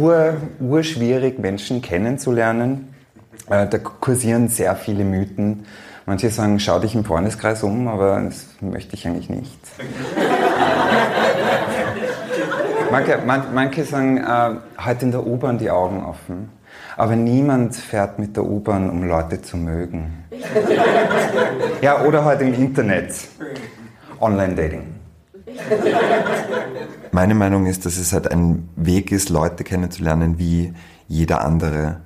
ur, urschwierig, Menschen kennenzulernen. Äh, da kursieren sehr viele Mythen. Manche sagen, schau dich im Freundeskreis um, aber das möchte ich eigentlich nicht. manche, man, manche sagen, äh, halt in der U-Bahn die Augen offen. Aber niemand fährt mit der U-Bahn, um Leute zu mögen. ja, oder halt im Internet. Online-Dating. Meine Meinung ist, dass es halt ein Weg ist, Leute kennenzulernen wie jeder andere.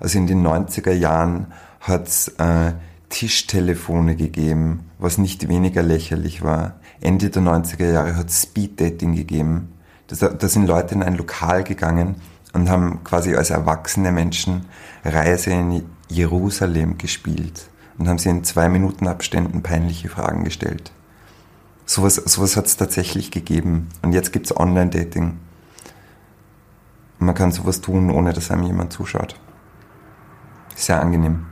Also in den 90er Jahren hat es äh, Tischtelefone gegeben, was nicht weniger lächerlich war. Ende der 90er Jahre hat es Speeddating gegeben. Da, da sind Leute in ein Lokal gegangen und haben quasi als erwachsene Menschen Reise in Jerusalem gespielt und haben sie in zwei Minuten Abständen peinliche Fragen gestellt. Sowas, sowas hat es tatsächlich gegeben. Und jetzt gibt es Online-Dating. Man kann sowas tun, ohne dass einem jemand zuschaut. Sehr angenehm.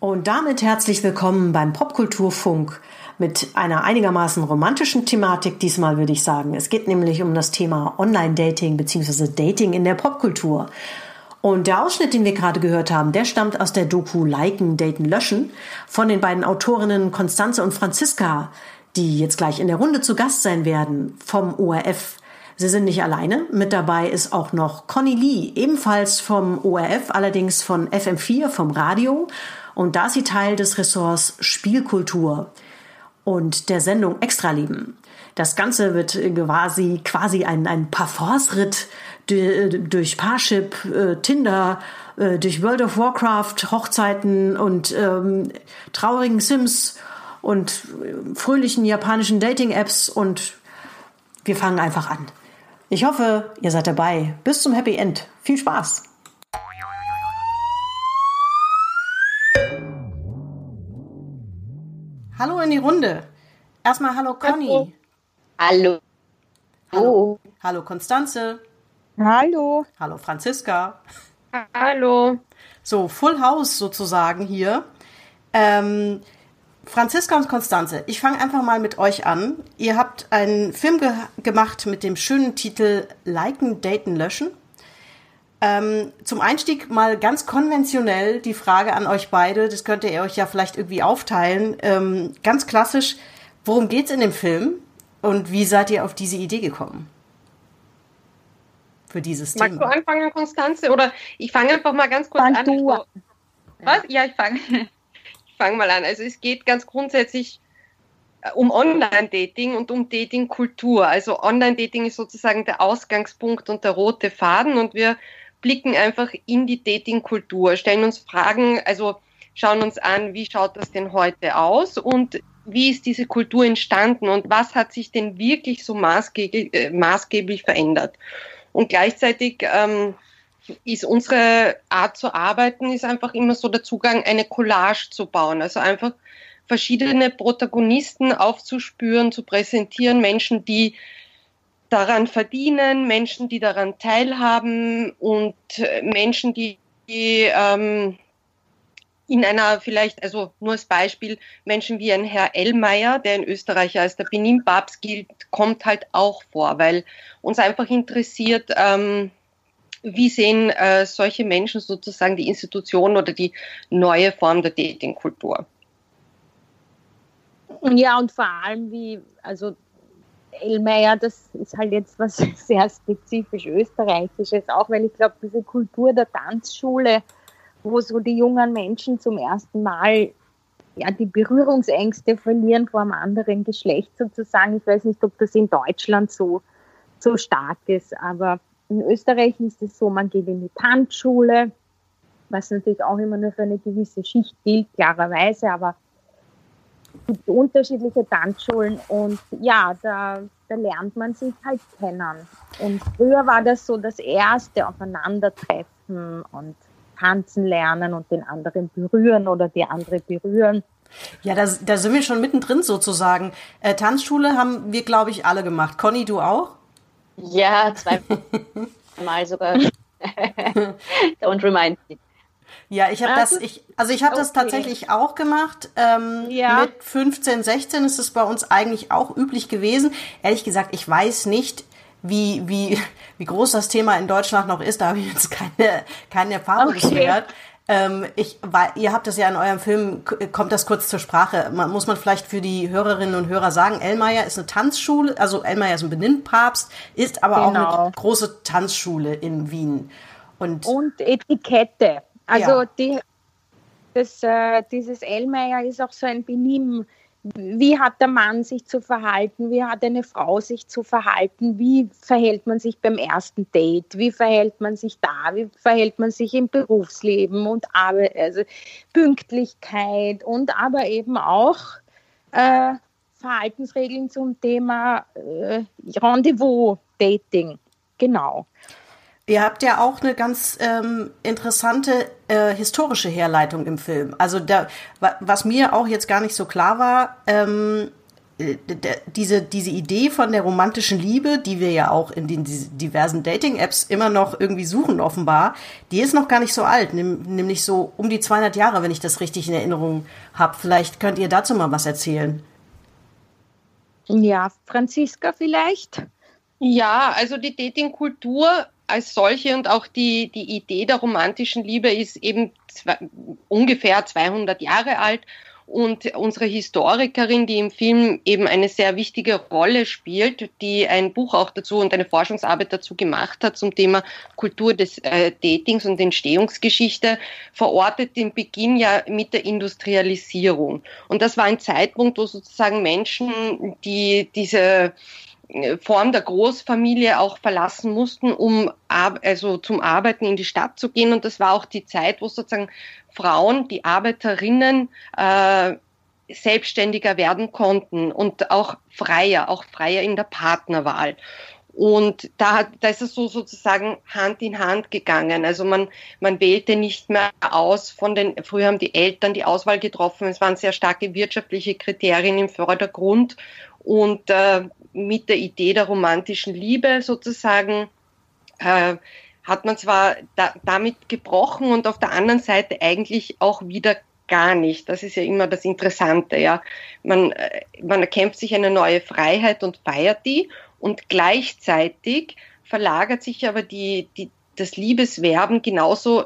Und damit herzlich willkommen beim Popkulturfunk mit einer einigermaßen romantischen Thematik. Diesmal würde ich sagen, es geht nämlich um das Thema Online-Dating bzw. Dating in der Popkultur. Und der Ausschnitt, den wir gerade gehört haben, der stammt aus der Doku Liken, Daten, Löschen von den beiden Autorinnen Konstanze und Franziska, die jetzt gleich in der Runde zu Gast sein werden vom ORF. Sie sind nicht alleine. Mit dabei ist auch noch Conny Lee, ebenfalls vom ORF, allerdings von FM4, vom Radio. Und da ist sie Teil des Ressorts Spielkultur und der Sendung Extraleben. Das Ganze wird quasi, quasi ein, ein Parforce-Ritt durch Parship, äh, Tinder, äh, durch World of Warcraft, Hochzeiten und ähm, traurigen Sims und fröhlichen japanischen Dating-Apps und wir fangen einfach an. Ich hoffe, ihr seid dabei. Bis zum Happy End. Viel Spaß! Hallo in die Runde. Erstmal hallo Conny. Hallo. Hallo. Hallo Konstanze. Hallo. Hallo Franziska. Hallo. So, Full House sozusagen hier. Ähm, Franziska und Konstanze, ich fange einfach mal mit euch an. Ihr habt einen Film ge gemacht mit dem schönen Titel Liken, Daten, Löschen. Ähm, zum Einstieg mal ganz konventionell die Frage an euch beide, das könnt ihr euch ja vielleicht irgendwie aufteilen. Ähm, ganz klassisch, worum geht's in dem Film und wie seid ihr auf diese Idee gekommen? Für dieses Magst Thema. Magst du anfangen, Konstanze? Oder ich fange einfach mal ganz kurz Fang an. Du. Was? Ja, ich fange fange mal an. Also es geht ganz grundsätzlich äh, um Online-Dating und um Dating-Kultur. Also Online-Dating ist sozusagen der Ausgangspunkt und der rote Faden und wir blicken einfach in die Dating-Kultur, stellen uns Fragen, also schauen uns an, wie schaut das denn heute aus und wie ist diese Kultur entstanden und was hat sich denn wirklich so maßgeblich, äh, maßgeblich verändert. Und gleichzeitig ähm, ist unsere Art zu arbeiten, ist einfach immer so der Zugang, eine Collage zu bauen. Also einfach verschiedene Protagonisten aufzuspüren, zu präsentieren, Menschen, die daran verdienen, Menschen, die daran teilhaben und Menschen, die, die ähm, in einer vielleicht, also nur als Beispiel, Menschen wie ein Herr Ellmeier, der in Österreich als der Benin-Papst gilt, kommt halt auch vor, weil uns einfach interessiert, ähm, wie sehen äh, solche Menschen sozusagen die Institution oder die neue Form der Datingkultur? Ja, und vor allem wie, also Elmeier, das ist halt jetzt was sehr spezifisch Österreichisches, auch weil ich glaube, diese Kultur der Tanzschule, wo so die jungen Menschen zum ersten Mal ja, die Berührungsängste verlieren vor einem anderen Geschlecht sozusagen. Ich weiß nicht, ob das in Deutschland so, so stark ist, aber in Österreich ist es so, man geht in die Tanzschule, was natürlich auch immer nur für eine gewisse Schicht gilt, klarerweise, aber es gibt unterschiedliche Tanzschulen und ja, da, da lernt man sich halt kennen. Und früher war das so das erste Aufeinandertreffen und tanzen lernen und den anderen berühren oder die andere berühren. Ja, da, da sind wir schon mittendrin sozusagen. Äh, Tanzschule haben wir, glaube ich, alle gemacht. Conny, du auch? Ja, zweimal sogar. Don't remind me. Ja, ich habe ah, das, ich, also ich habe okay. das tatsächlich auch gemacht. Ähm, ja. Mit 15, 16 ist es bei uns eigentlich auch üblich gewesen. Ehrlich gesagt, ich weiß nicht, wie, wie, wie groß das Thema in Deutschland noch ist. Da habe ich jetzt keine, keine Erfahrung okay. gehört. Ähm, ich, weil, ihr habt das ja in eurem Film, kommt das kurz zur Sprache. Man, muss man vielleicht für die Hörerinnen und Hörer sagen, Elmeier ist eine Tanzschule, also Elmeier ist ein Beninnpapst, ist aber genau. auch eine große Tanzschule in Wien. Und, und Etikette. Also ja. die, das, äh, dieses Elmeier ist auch so ein Benimm wie hat der Mann sich zu verhalten, wie hat eine Frau sich zu verhalten, wie verhält man sich beim ersten Date, wie verhält man sich da, wie verhält man sich im Berufsleben und Arbeit, also Pünktlichkeit und aber eben auch äh, Verhaltensregeln zum Thema äh, Rendezvous, Dating. Genau. Ihr habt ja auch eine ganz ähm, interessante äh, historische Herleitung im Film. Also da, was mir auch jetzt gar nicht so klar war, ähm, äh, diese, diese Idee von der romantischen Liebe, die wir ja auch in den diversen Dating-Apps immer noch irgendwie suchen, offenbar, die ist noch gar nicht so alt, nämlich so um die 200 Jahre, wenn ich das richtig in Erinnerung habe. Vielleicht könnt ihr dazu mal was erzählen. Ja, Franziska vielleicht? Ja, also die Dating-Kultur als solche und auch die, die Idee der romantischen Liebe ist eben zwei, ungefähr 200 Jahre alt. Und unsere Historikerin, die im Film eben eine sehr wichtige Rolle spielt, die ein Buch auch dazu und eine Forschungsarbeit dazu gemacht hat zum Thema Kultur des äh, Datings und Entstehungsgeschichte, verortet den Beginn ja mit der Industrialisierung. Und das war ein Zeitpunkt, wo sozusagen Menschen, die diese Form der Großfamilie auch verlassen mussten, um also zum Arbeiten in die Stadt zu gehen. Und das war auch die Zeit, wo sozusagen Frauen, die Arbeiterinnen, äh, selbstständiger werden konnten und auch freier, auch freier in der Partnerwahl. Und da, da ist es so sozusagen Hand in Hand gegangen. Also man, man wählte nicht mehr aus von den, früher haben die Eltern die Auswahl getroffen. Es waren sehr starke wirtschaftliche Kriterien im Vordergrund. Und äh, mit der Idee der romantischen Liebe sozusagen äh, hat man zwar da, damit gebrochen und auf der anderen Seite eigentlich auch wieder gar nicht. Das ist ja immer das Interessante, ja. Man, äh, man erkämpft sich eine neue Freiheit und feiert die und gleichzeitig verlagert sich aber die, die, das Liebeswerben genauso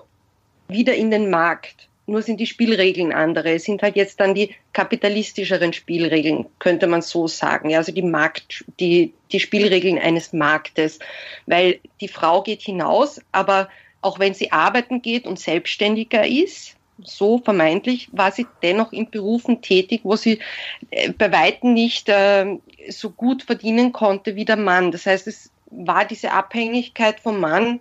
wieder in den Markt nur sind die Spielregeln andere. Es sind halt jetzt dann die kapitalistischeren Spielregeln, könnte man so sagen. Ja, also die Markt, die, die Spielregeln eines Marktes. Weil die Frau geht hinaus, aber auch wenn sie arbeiten geht und selbstständiger ist, so vermeintlich war sie dennoch in Berufen tätig, wo sie äh, bei weitem nicht äh, so gut verdienen konnte wie der Mann. Das heißt, es war diese Abhängigkeit vom Mann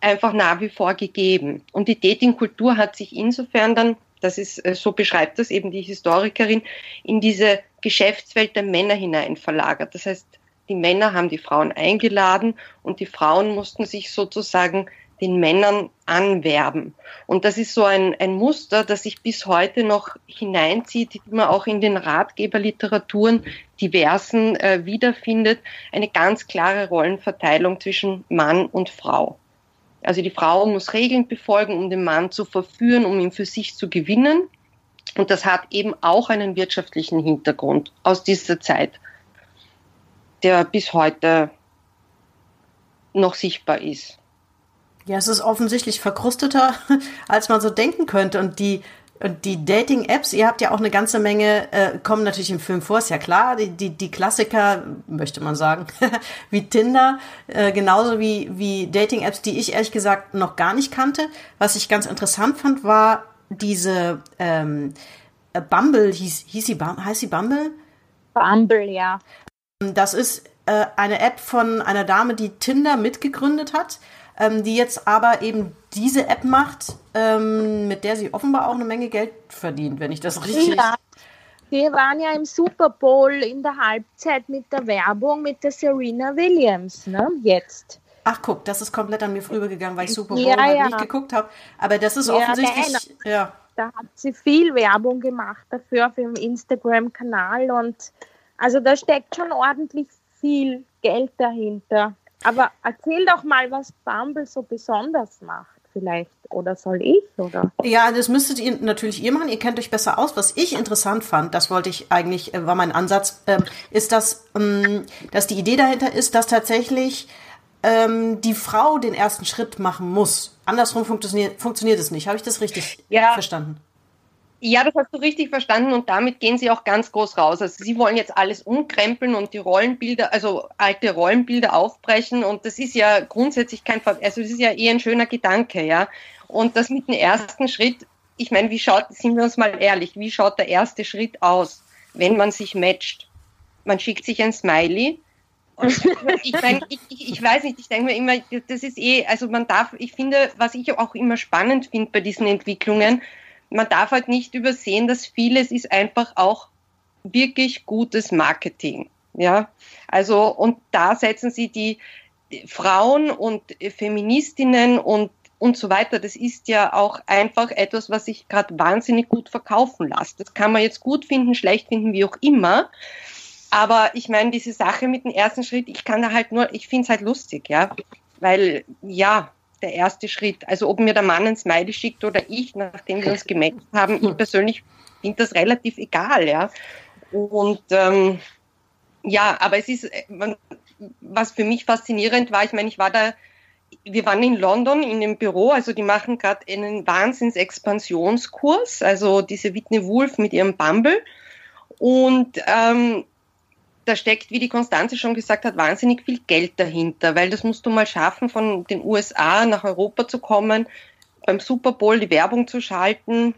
einfach nach wie vor gegeben. Und die Datingkultur hat sich insofern dann, das ist, äh, so beschreibt das eben die Historikerin, in diese Geschäftswelt der Männer hinein verlagert. Das heißt, die Männer haben die Frauen eingeladen und die Frauen mussten sich sozusagen den Männern anwerben. Und das ist so ein, ein Muster, das sich bis heute noch hineinzieht, die man auch in den Ratgeberliteraturen diversen äh, wiederfindet, eine ganz klare Rollenverteilung zwischen Mann und Frau. Also die Frau muss Regeln befolgen, um den Mann zu verführen, um ihn für sich zu gewinnen. Und das hat eben auch einen wirtschaftlichen Hintergrund aus dieser Zeit, der bis heute noch sichtbar ist. Ja, es ist offensichtlich verkrusteter, als man so denken könnte. Und die und die Dating-Apps, ihr habt ja auch eine ganze Menge, äh, kommen natürlich im Film vor, ist ja klar, die, die, die Klassiker, möchte man sagen, wie Tinder, äh, genauso wie, wie Dating-Apps, die ich ehrlich gesagt noch gar nicht kannte. Was ich ganz interessant fand, war diese ähm, äh, Bumble, hieß, hieß sie, heißt sie Bumble? Bumble, ja. Das ist äh, eine App von einer Dame, die Tinder mitgegründet hat ähm, die jetzt aber eben diese App macht, ähm, mit der sie offenbar auch eine Menge Geld verdient, wenn ich das richtig. Ja. Wir waren ja im Super Bowl in der Halbzeit mit der Werbung mit der Serena Williams, ne? Jetzt. Ach guck, das ist komplett an mir vorübergegangen, weil ich Super Bowl ja, halt ja. nicht geguckt habe. Aber das ist ja, offensichtlich. Ja. Da hat sie viel Werbung gemacht dafür auf ihrem Instagram-Kanal und also da steckt schon ordentlich viel Geld dahinter. Aber erzähl doch mal, was Bumble so besonders macht, vielleicht. oder soll ich? Oder? Ja, das müsstet ihr natürlich ihr machen. Ihr kennt euch besser aus. Was ich interessant fand, das wollte ich eigentlich, äh, war mein Ansatz, äh, ist, dass, ähm, dass die Idee dahinter ist, dass tatsächlich ähm, die Frau den ersten Schritt machen muss. Andersrum funktioniert, funktioniert es nicht. Habe ich das richtig ja. verstanden? Ja, das hast du richtig verstanden und damit gehen sie auch ganz groß raus. Also sie wollen jetzt alles umkrempeln und die Rollenbilder, also alte Rollenbilder aufbrechen und das ist ja grundsätzlich kein, also das ist ja eher ein schöner Gedanke, ja. Und das mit dem ersten Schritt, ich meine, wie schaut, sind wir uns mal ehrlich, wie schaut der erste Schritt aus, wenn man sich matcht? Man schickt sich ein Smiley, ich, mein, ich, ich, weiß nicht, ich denke mir immer, das ist eh, also man darf, ich finde, was ich auch immer spannend finde bei diesen Entwicklungen, man darf halt nicht übersehen, dass vieles ist einfach auch wirklich gutes Marketing. Ja, also und da setzen sie die Frauen und Feministinnen und und so weiter. Das ist ja auch einfach etwas, was sich gerade wahnsinnig gut verkaufen lässt. Das kann man jetzt gut finden, schlecht finden, wie auch immer. Aber ich meine, diese Sache mit dem ersten Schritt, ich kann da halt nur, ich finde es halt lustig, ja. Weil, ja, der erste Schritt. Also ob mir der Mann ein Smiley schickt oder ich, nachdem wir uns gemerkt haben, ich persönlich finde das relativ egal, ja. Und ähm, ja, aber es ist, äh, was für mich faszinierend war, ich meine, ich war da, wir waren in London in dem Büro, also die machen gerade einen Wahnsinns-Expansionskurs, also diese Whitney Wolf mit ihrem Bumble. Und ähm, da steckt, wie die Konstanze schon gesagt hat, wahnsinnig viel Geld dahinter, weil das musst du mal schaffen, von den USA nach Europa zu kommen, beim Super Bowl die Werbung zu schalten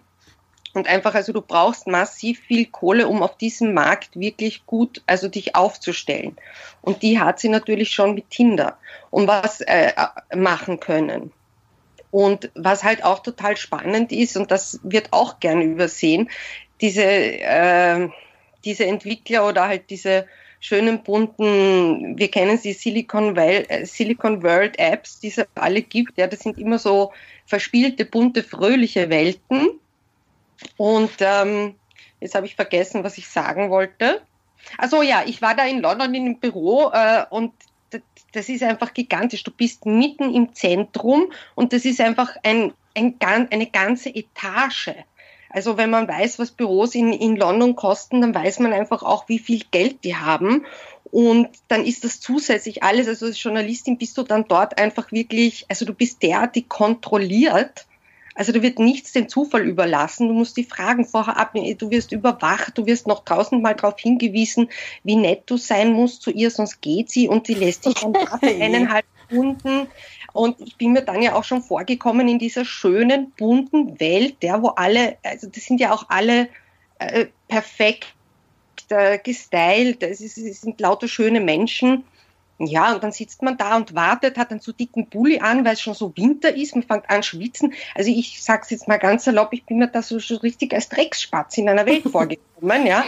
und einfach, also du brauchst massiv viel Kohle, um auf diesem Markt wirklich gut, also dich aufzustellen. Und die hat sie natürlich schon mit Tinder und was äh, machen können. Und was halt auch total spannend ist, und das wird auch gern übersehen, diese, äh, diese Entwickler oder halt diese schönen bunten, wir kennen sie Silicon, well, äh, Silicon World Apps, die es alle gibt. Ja, das sind immer so verspielte, bunte, fröhliche Welten. Und ähm, jetzt habe ich vergessen, was ich sagen wollte. Also ja, ich war da in London in einem Büro äh, und das ist einfach gigantisch. Du bist mitten im Zentrum und das ist einfach ein, ein, eine ganze Etage. Also wenn man weiß, was Büros in, in London kosten, dann weiß man einfach auch, wie viel Geld die haben. Und dann ist das zusätzlich alles, also als Journalistin bist du dann dort einfach wirklich, also du bist der, die kontrolliert. Also da wird nichts dem Zufall überlassen. Du musst die Fragen vorher abnehmen. Du wirst überwacht. Du wirst noch tausendmal darauf hingewiesen, wie nett du sein musst zu ihr, sonst geht sie und die lässt dich dann eineinhalb Stunden und ich bin mir dann ja auch schon vorgekommen in dieser schönen, bunten Welt, der, wo alle, also das sind ja auch alle äh, perfekt äh, gestylt, es, ist, es sind lauter schöne Menschen. Ja, und dann sitzt man da und wartet, hat einen zu dicken Bulli an, weil es schon so Winter ist, man fängt an schwitzen. Also ich sag's jetzt mal ganz erlaubt, ich bin mir da so, so richtig als Drecksspatz in einer Welt vorgekommen, ja.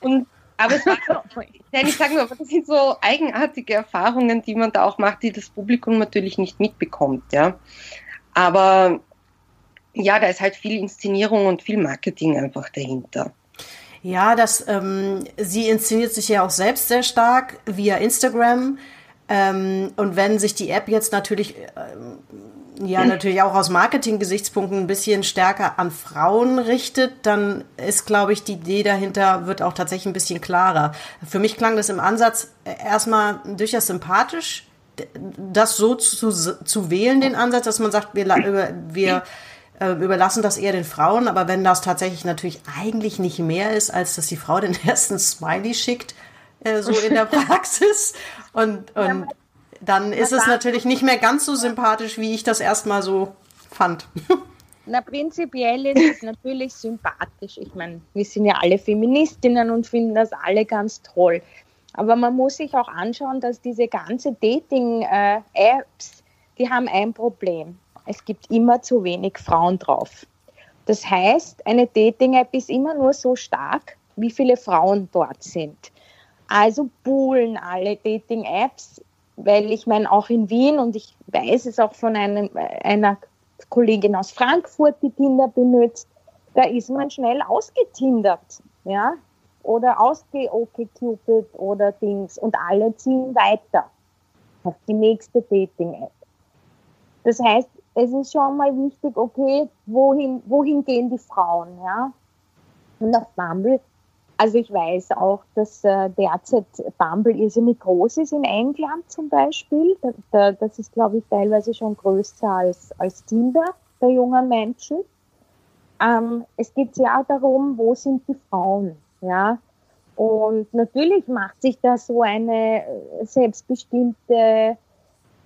Und aber es war, nein, ich sage nur, das sind so eigenartige Erfahrungen, die man da auch macht, die das Publikum natürlich nicht mitbekommt, ja. Aber ja, da ist halt viel Inszenierung und viel Marketing einfach dahinter. Ja, das, ähm, sie inszeniert sich ja auch selbst sehr stark via Instagram. Ähm, und wenn sich die App jetzt natürlich ähm, ja natürlich auch aus Marketing-Gesichtspunkten ein bisschen stärker an Frauen richtet, dann ist, glaube ich, die Idee dahinter wird auch tatsächlich ein bisschen klarer. Für mich klang das im Ansatz erstmal durchaus sympathisch, das so zu, zu wählen, den Ansatz, dass man sagt, wir, wir äh, überlassen das eher den Frauen, aber wenn das tatsächlich natürlich eigentlich nicht mehr ist, als dass die Frau den ersten Smiley schickt, äh, so in der Praxis und, und dann ist es natürlich nicht mehr ganz so sympathisch, wie ich das erstmal so fand. Na, prinzipiell ist es natürlich sympathisch. Ich meine, wir sind ja alle Feministinnen und finden das alle ganz toll. Aber man muss sich auch anschauen, dass diese ganze Dating-Apps, die haben ein Problem. Es gibt immer zu wenig Frauen drauf. Das heißt, eine Dating-App ist immer nur so stark, wie viele Frauen dort sind. Also buhlen alle Dating-Apps weil ich meine, auch in Wien und ich weiß es auch von einem, einer Kollegin aus Frankfurt, die Tinder benutzt, da ist man schnell ausgetindert, ja, oder ausgeokcupid oder Dings und alle ziehen weiter auf die nächste Dating-App. Das heißt, es ist schon mal wichtig, okay, wohin, wohin gehen die Frauen, ja? Und auf Bumble, also ich weiß auch, dass äh, derzeit Bumble irrsinnig groß ist in England zum Beispiel. Da, da, das ist, glaube ich, teilweise schon größer als, als Tinder der jungen Menschen. Ähm, es geht ja darum, wo sind die Frauen, ja? Und natürlich macht sich da so eine äh, selbstbestimmte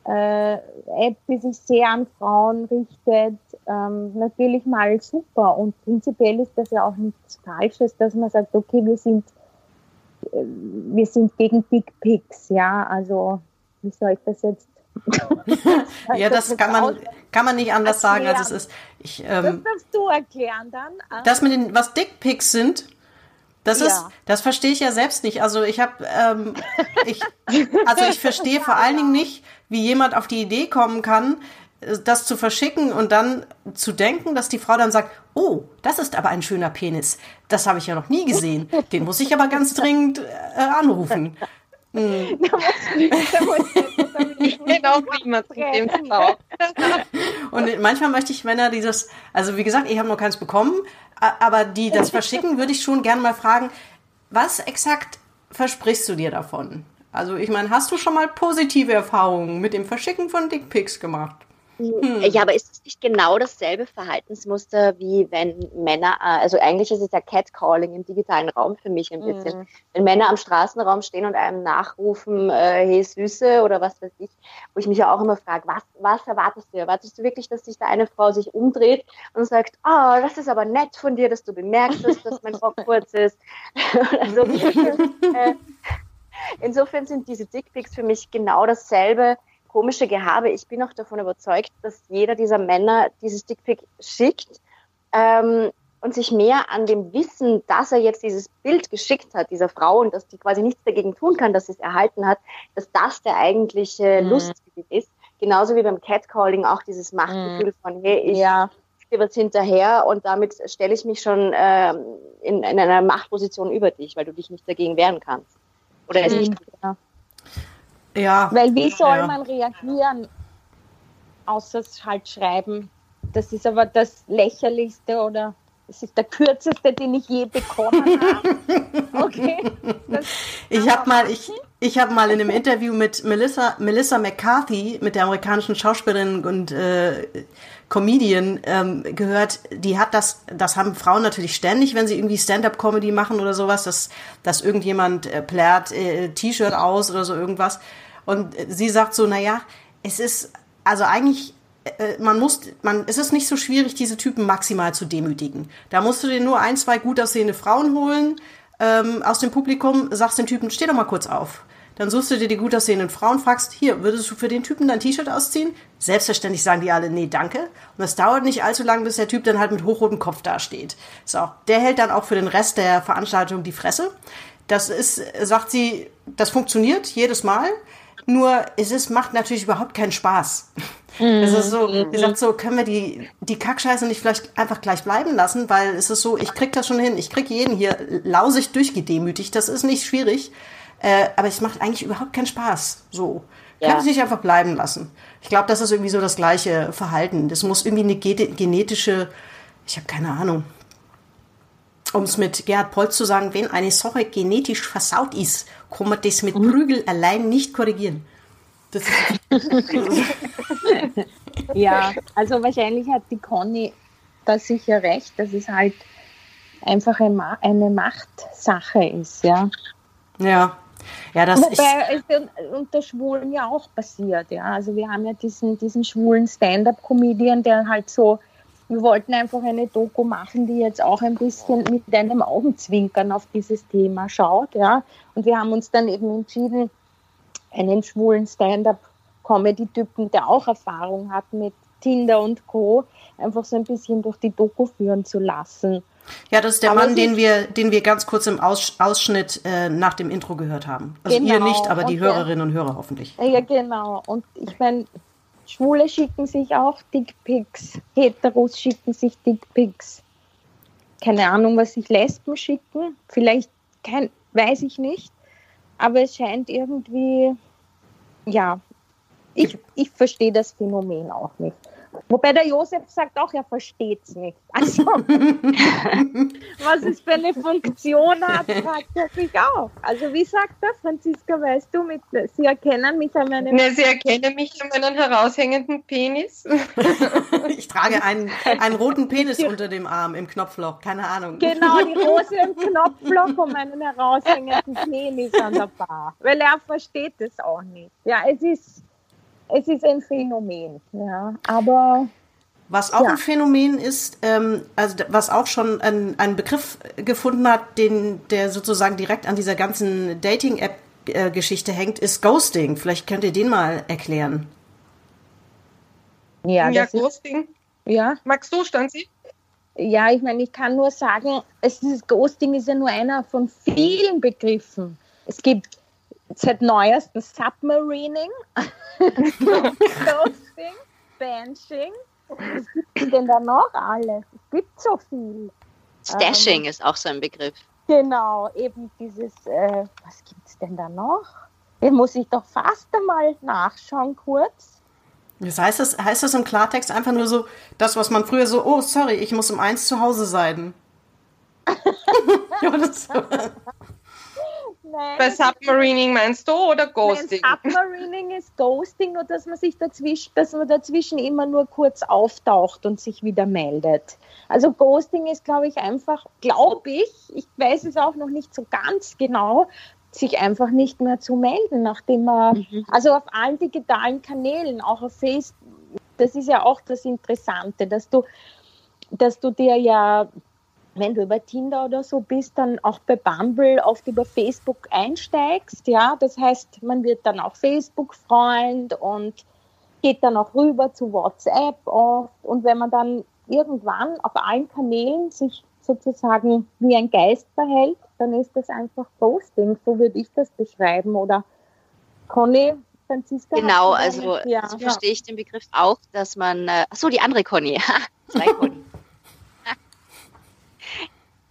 äh, App, die sich sehr an Frauen richtet, ähm, natürlich mal super. Und prinzipiell ist das ja auch nichts Falsches, dass man sagt, okay, wir sind, äh, wir sind gegen Dickpics, ja, also wie soll ich das jetzt ja, das kann man, kann man nicht anders erklären. sagen, als es ist. Ich, ähm, das darfst du erklären dann. Ah. Das mit den, was Dickpics sind, das ja. ist, das verstehe ich ja selbst nicht. Also ich habe, ähm, ich, also ich verstehe vor allen Dingen nicht, wie jemand auf die Idee kommen kann, das zu verschicken und dann zu denken, dass die Frau dann sagt, oh, das ist aber ein schöner Penis. Das habe ich ja noch nie gesehen. Den muss ich aber ganz dringend äh, anrufen. Hm. genau zu dem. Und manchmal möchte ich Männer dieses, also wie gesagt, ich habe noch keins bekommen, aber die das verschicken, würde ich schon gerne mal fragen, was exakt versprichst du dir davon? Also ich meine, hast du schon mal positive Erfahrungen mit dem Verschicken von Dickpics gemacht? Hm. Ja, aber ist es nicht genau dasselbe Verhaltensmuster, wie wenn Männer, äh, also eigentlich ist es ja Catcalling im digitalen Raum für mich ein bisschen. Mhm. Wenn Männer am Straßenraum stehen und einem nachrufen, äh, hey Süße oder was weiß ich, wo ich mich ja auch immer frage, was, was erwartest du? Erwartest du wirklich, dass sich da eine Frau sich umdreht und sagt, oh, das ist aber nett von dir, dass du bemerkst, dass mein Rock kurz ist? also, äh, Insofern sind diese Dickpics für mich genau dasselbe komische Gehabe. Ich bin auch davon überzeugt, dass jeder dieser Männer dieses Dickpic schickt ähm, und sich mehr an dem Wissen, dass er jetzt dieses Bild geschickt hat, dieser Frau, und dass die quasi nichts dagegen tun kann, dass sie es erhalten hat, dass das der eigentliche mhm. Lustgebiet ist. Genauso wie beim Catcalling auch dieses Machtgefühl mhm. von, hey, ich ja. was hinterher und damit stelle ich mich schon ähm, in, in einer Machtposition über dich, weil du dich nicht dagegen wehren kannst. Oder es nicht. Ja. Ja. Weil wie soll ja. man reagieren, außer es halt schreiben? Das ist aber das lächerlichste oder es ist der kürzeste, den ich je bekommen habe. Okay. Das ich habe mal, ich, ich habe mal in einem Interview mit Melissa, Melissa McCarthy, mit der amerikanischen Schauspielerin und äh, Comedian ähm, gehört, die hat das, das haben Frauen natürlich ständig, wenn sie irgendwie Stand-up-Comedy machen oder sowas, dass, dass irgendjemand äh, plärt äh, T-Shirt aus oder so irgendwas. Und sie sagt so, naja, es ist, also eigentlich, äh, man muss, man, es ist nicht so schwierig, diese Typen maximal zu demütigen. Da musst du dir nur ein, zwei gut aussehende Frauen holen ähm, aus dem Publikum, sagst dem Typen, steh doch mal kurz auf. Dann suchst du dir die gut aussehenden Frauen, fragst, hier, würdest du für den Typen dein T-Shirt ausziehen? Selbstverständlich sagen die alle, nee, danke. Und es dauert nicht allzu lange, bis der Typ dann halt mit hochrotem Kopf dasteht. So, der hält dann auch für den Rest der Veranstaltung die Fresse. Das ist, sagt sie, das funktioniert jedes Mal. Nur es ist, macht natürlich überhaupt keinen Spaß. Mhm. Es ist so, sie sagt so, können wir die, die Kackscheiße nicht vielleicht einfach gleich bleiben lassen, weil es ist so, ich krieg das schon hin, ich krieg jeden hier lausig durchgedemütigt, das ist nicht schwierig. Äh, aber es macht eigentlich überhaupt keinen Spaß. So. Ja. Kann es nicht einfach bleiben lassen. Ich glaube, das ist irgendwie so das gleiche Verhalten. Das muss irgendwie eine genetische, ich habe keine Ahnung. Um es mit Gerhard Polz zu sagen, wenn eine Sache genetisch versaut ist, kann man das mit mhm. Prügel allein nicht korrigieren. ja, also wahrscheinlich hat die Conny da sicher recht, dass es halt einfach eine Machtsache ist, ja. Ja. Ja, das Wobei ist unter Schwulen ja auch passiert, ja. Also wir haben ja diesen, diesen schwulen Stand-up-Comedian, der halt so, wir wollten einfach eine Doku machen, die jetzt auch ein bisschen mit einem Augenzwinkern auf dieses Thema schaut, ja. Und wir haben uns dann eben entschieden, einen schwulen Stand-up-Comedy-Typen, der auch Erfahrung hat mit Tinder und Co., einfach so ein bisschen durch die Doku führen zu lassen. Ja, das ist der aber Mann, den wir, den wir ganz kurz im Aus, Ausschnitt äh, nach dem Intro gehört haben. Also genau. ihr nicht, aber die Hörerinnen und Hörer hoffentlich. Ja, genau. Und ich meine, Schwule schicken sich auch Dickpics, Heteros schicken sich Dickpics. Keine Ahnung, was sich Lesben schicken. Vielleicht, kein, weiß ich nicht. Aber es scheint irgendwie, ja, ich, ich verstehe das Phänomen auch nicht. Wobei der Josef sagt auch, er versteht es nicht. Also, was es für eine Funktion hat, fragt er sich auch. Also, wie sagt das, Franziska, weißt du, mit, Sie erkennen mich an meinem... Ne, Sie erkennen mich an meinem heraushängenden Penis. ich trage einen, einen roten Penis unter dem Arm im Knopfloch, keine Ahnung. Genau, die Rose im Knopfloch und meinen heraushängenden Penis an der Bar. Weil er versteht es auch nicht. Ja, es ist es ist ein Phänomen, ja. Aber was auch ja. ein Phänomen ist, ähm, also was auch schon ein, einen Begriff gefunden hat, den der sozusagen direkt an dieser ganzen Dating-App-Geschichte hängt, ist Ghosting. Vielleicht könnt ihr den mal erklären. Ja, ja Ghosting. ja. Magst du, Stanzi? Ja, ich meine, ich kann nur sagen, es ist, Ghosting ist ja nur einer von vielen Begriffen. Es gibt seit neuestem Submarining, Ghosting, Benching. Was gibt es denn da noch alles? Es gibt so viel. Stashing ähm, ist auch so ein Begriff. Genau, eben dieses, äh, was gibt es denn da noch? Den muss ich doch fast einmal nachschauen kurz. Das heißt, das heißt das im Klartext einfach nur so, das, was man früher so, oh, sorry, ich muss um eins zu Hause sein. ja, das, Nein, Bei Submarining meinst du oder Ghosting? Nein, Submarining ist Ghosting, nur dass man sich dazwischen, dass man dazwischen immer nur kurz auftaucht und sich wieder meldet. Also Ghosting ist, glaube ich, einfach, glaube ich, ich weiß es auch noch nicht so ganz genau, sich einfach nicht mehr zu melden, nachdem man, mhm. also auf allen digitalen Kanälen, auch auf Facebook, das ist ja auch das Interessante, dass du, dass du dir ja wenn du über Tinder oder so bist, dann auch bei Bumble oft über Facebook einsteigst. Ja, das heißt, man wird dann auch Facebook-Freund und geht dann auch rüber zu WhatsApp oft. Und wenn man dann irgendwann auf allen Kanälen sich sozusagen wie ein Geist verhält, dann ist das einfach Posting. So würde ich das beschreiben. Oder Conny, Franziska? Genau, also ja. so verstehe ich den Begriff auch, dass man, äh, ach so, die andere Conny. Zwei Conny.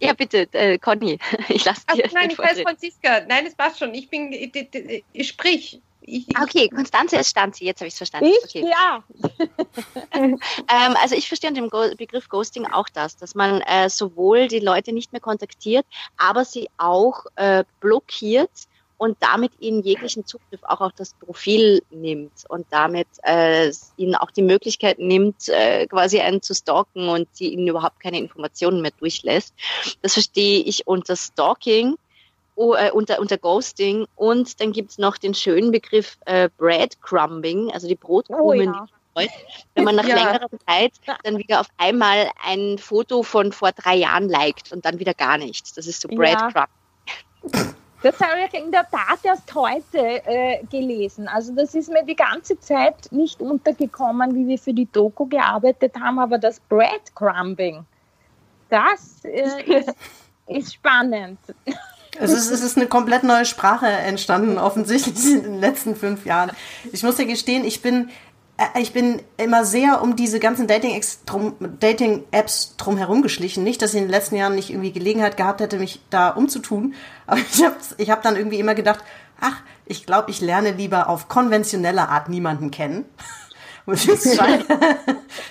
Ja, bitte, äh, Conny, ich lasse dir. Ach, nein, ich heiße Franziska. Nein, es passt schon. Ich bin, ich, ich sprich. Ich, okay, Konstanze ist Stanzi, jetzt habe ich es verstanden. Ich? Okay. Ja. ähm, also ich verstehe unter dem Go Begriff Ghosting auch das, dass man äh, sowohl die Leute nicht mehr kontaktiert, aber sie auch äh, blockiert und damit ihnen jeglichen Zugriff auch auf das Profil nimmt und damit äh, ihnen auch die Möglichkeit nimmt, äh, quasi einen zu stalken und sie ihnen überhaupt keine Informationen mehr durchlässt. Das verstehe ich unter Stalking, uh, unter, unter Ghosting und dann gibt es noch den schönen Begriff äh, Breadcrumbing, also die Brotkrumen. Oh, ja. Wenn man nach ja. längerer Zeit dann wieder auf einmal ein Foto von vor drei Jahren liked und dann wieder gar nichts. Das ist so Breadcrumbing. Ja. Das habe ich in der Tat erst heute äh, gelesen. Also das ist mir die ganze Zeit nicht untergekommen, wie wir für die Doku gearbeitet haben, aber das Breadcrumbing, das äh, ist, ist spannend. Es ist, es ist eine komplett neue Sprache entstanden, offensichtlich in den letzten fünf Jahren. Ich muss ja gestehen, ich bin ich bin immer sehr um diese ganzen Dating-Apps drum, Dating drum geschlichen. Nicht, dass ich in den letzten Jahren nicht irgendwie Gelegenheit gehabt hätte, mich da umzutun. Aber ich habe ich hab dann irgendwie immer gedacht, ach, ich glaube, ich lerne lieber auf konventionelle Art niemanden kennen. Es scheint,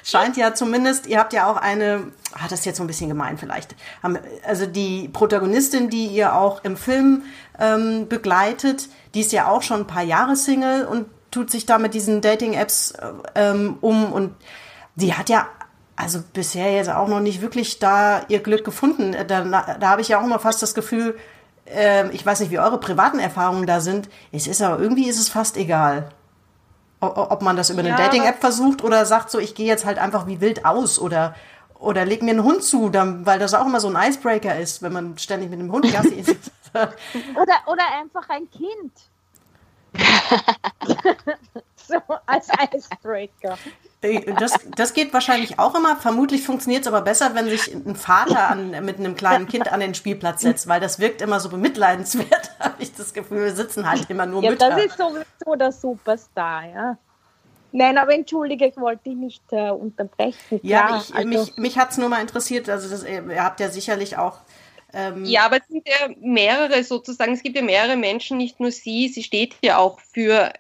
scheint ja zumindest, ihr habt ja auch eine, ah, das ist jetzt so ein bisschen gemein vielleicht, also die Protagonistin, die ihr auch im Film ähm, begleitet, die ist ja auch schon ein paar Jahre Single und tut sich da mit diesen Dating-Apps ähm, um und die hat ja also bisher jetzt auch noch nicht wirklich da ihr Glück gefunden. Da, da habe ich ja auch immer fast das Gefühl, äh, ich weiß nicht, wie eure privaten Erfahrungen da sind. Es ist aber irgendwie ist es fast egal, ob man das über eine ja, Dating-App versucht oder sagt so, ich gehe jetzt halt einfach wie wild aus oder oder leg mir einen Hund zu, dann, weil das auch immer so ein Icebreaker ist, wenn man ständig mit einem Hund Gassi ist. oder, oder einfach ein Kind. so als Icebreaker. Das, das geht wahrscheinlich auch immer. Vermutlich funktioniert es aber besser, wenn sich ein Vater an, mit einem kleinen Kind an den Spielplatz setzt, weil das wirkt immer so bemitleidenswert, habe ich das Gefühl. Wir sitzen halt immer nur ja, Mütter. Das ist sowieso der Superstar, ja. Nein, aber entschuldige, ich wollte dich nicht äh, unterbrechen. Ja, ich, also, mich, mich hat es nur mal interessiert. Also das, ihr habt ja sicherlich auch Ähm, ja, aber es sind ja mehrere sozusagen, es gibt ja mehrere Menschen, nicht nur sie, sie steht ja auch für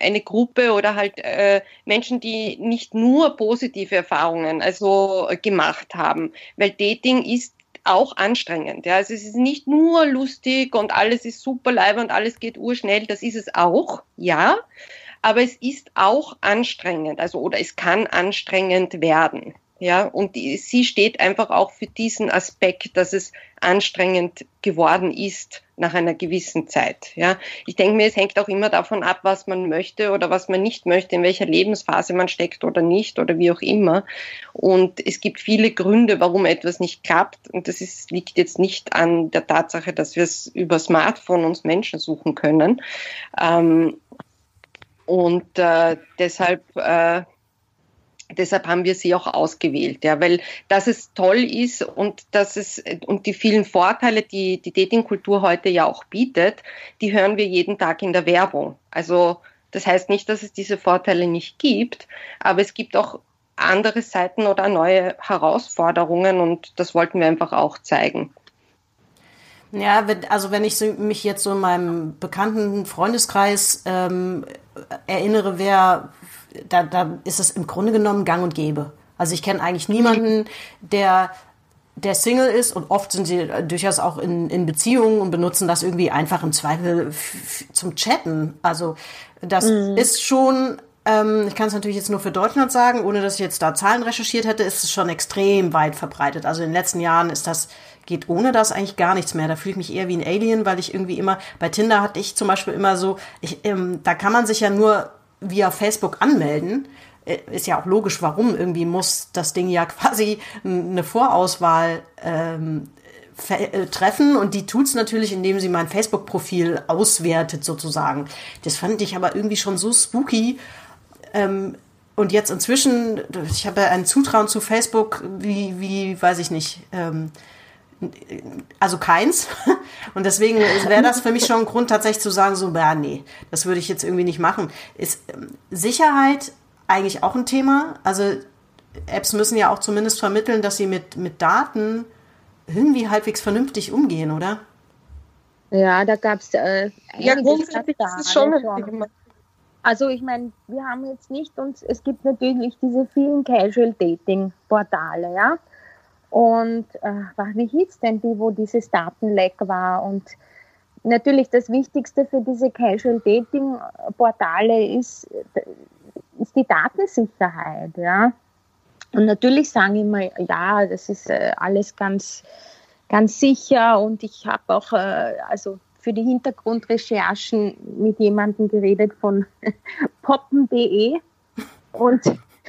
eine Gruppe oder halt äh, Menschen, die nicht nur positive Erfahrungen also gemacht haben, weil Dating ist auch anstrengend. Ja. Also es ist nicht nur lustig und alles ist super live und alles geht urschnell, das ist es auch, ja, aber es ist auch anstrengend, also oder es kann anstrengend werden. Ja, und sie steht einfach auch für diesen Aspekt, dass es anstrengend geworden ist nach einer gewissen Zeit. Ja, ich denke mir, es hängt auch immer davon ab, was man möchte oder was man nicht möchte, in welcher Lebensphase man steckt oder nicht oder wie auch immer. Und es gibt viele Gründe, warum etwas nicht klappt. Und das ist, liegt jetzt nicht an der Tatsache, dass wir es über Smartphone uns Menschen suchen können. Ähm, und äh, deshalb äh, Deshalb haben wir sie auch ausgewählt, ja, weil dass es toll ist und dass es und die vielen Vorteile, die die Datingkultur heute ja auch bietet, die hören wir jeden Tag in der Werbung. Also das heißt nicht, dass es diese Vorteile nicht gibt, aber es gibt auch andere Seiten oder neue Herausforderungen und das wollten wir einfach auch zeigen. Ja, also wenn ich mich jetzt so in meinem bekannten Freundeskreis ähm, erinnere, wer da, da ist es im Grunde genommen gang und gäbe. Also ich kenne eigentlich niemanden, der der Single ist und oft sind sie durchaus auch in, in Beziehungen und benutzen das irgendwie einfach im Zweifel zum Chatten. Also das mhm. ist schon, ähm, ich kann es natürlich jetzt nur für Deutschland sagen, ohne dass ich jetzt da Zahlen recherchiert hätte, ist es schon extrem weit verbreitet. Also in den letzten Jahren ist das, geht ohne das eigentlich gar nichts mehr. Da fühle ich mich eher wie ein Alien, weil ich irgendwie immer, bei Tinder hatte ich zum Beispiel immer so, ich, ähm, da kann man sich ja nur via Facebook anmelden. Äh, ist ja auch logisch, warum. Irgendwie muss das Ding ja quasi eine Vorauswahl ähm, äh, treffen und die tut's natürlich, indem sie mein Facebook-Profil auswertet sozusagen. Das fand ich aber irgendwie schon so spooky. Ähm, und jetzt inzwischen, ich habe ja ein Zutrauen zu Facebook, wie, wie weiß ich nicht, ähm, also keins. Und deswegen wäre das für mich schon ein Grund, tatsächlich zu sagen, so, ja, nee, das würde ich jetzt irgendwie nicht machen. Ist ähm, Sicherheit eigentlich auch ein Thema? Also Apps müssen ja auch zumindest vermitteln, dass sie mit, mit Daten irgendwie halbwegs vernünftig umgehen, oder? Ja, da gab es äh, ja grundsätzlich ist es schon also ich meine, wir haben jetzt nicht uns, es gibt natürlich diese vielen Casual Dating Portale, ja. Und äh, wie hieß denn die, wo dieses Datenleck war? Und natürlich das Wichtigste für diese Casual Dating Portale ist, ist die Datensicherheit, ja. Und natürlich sagen immer, ja, das ist äh, alles ganz, ganz sicher und ich habe auch, äh, also für die Hintergrundrecherchen mit jemandem geredet von poppen.de und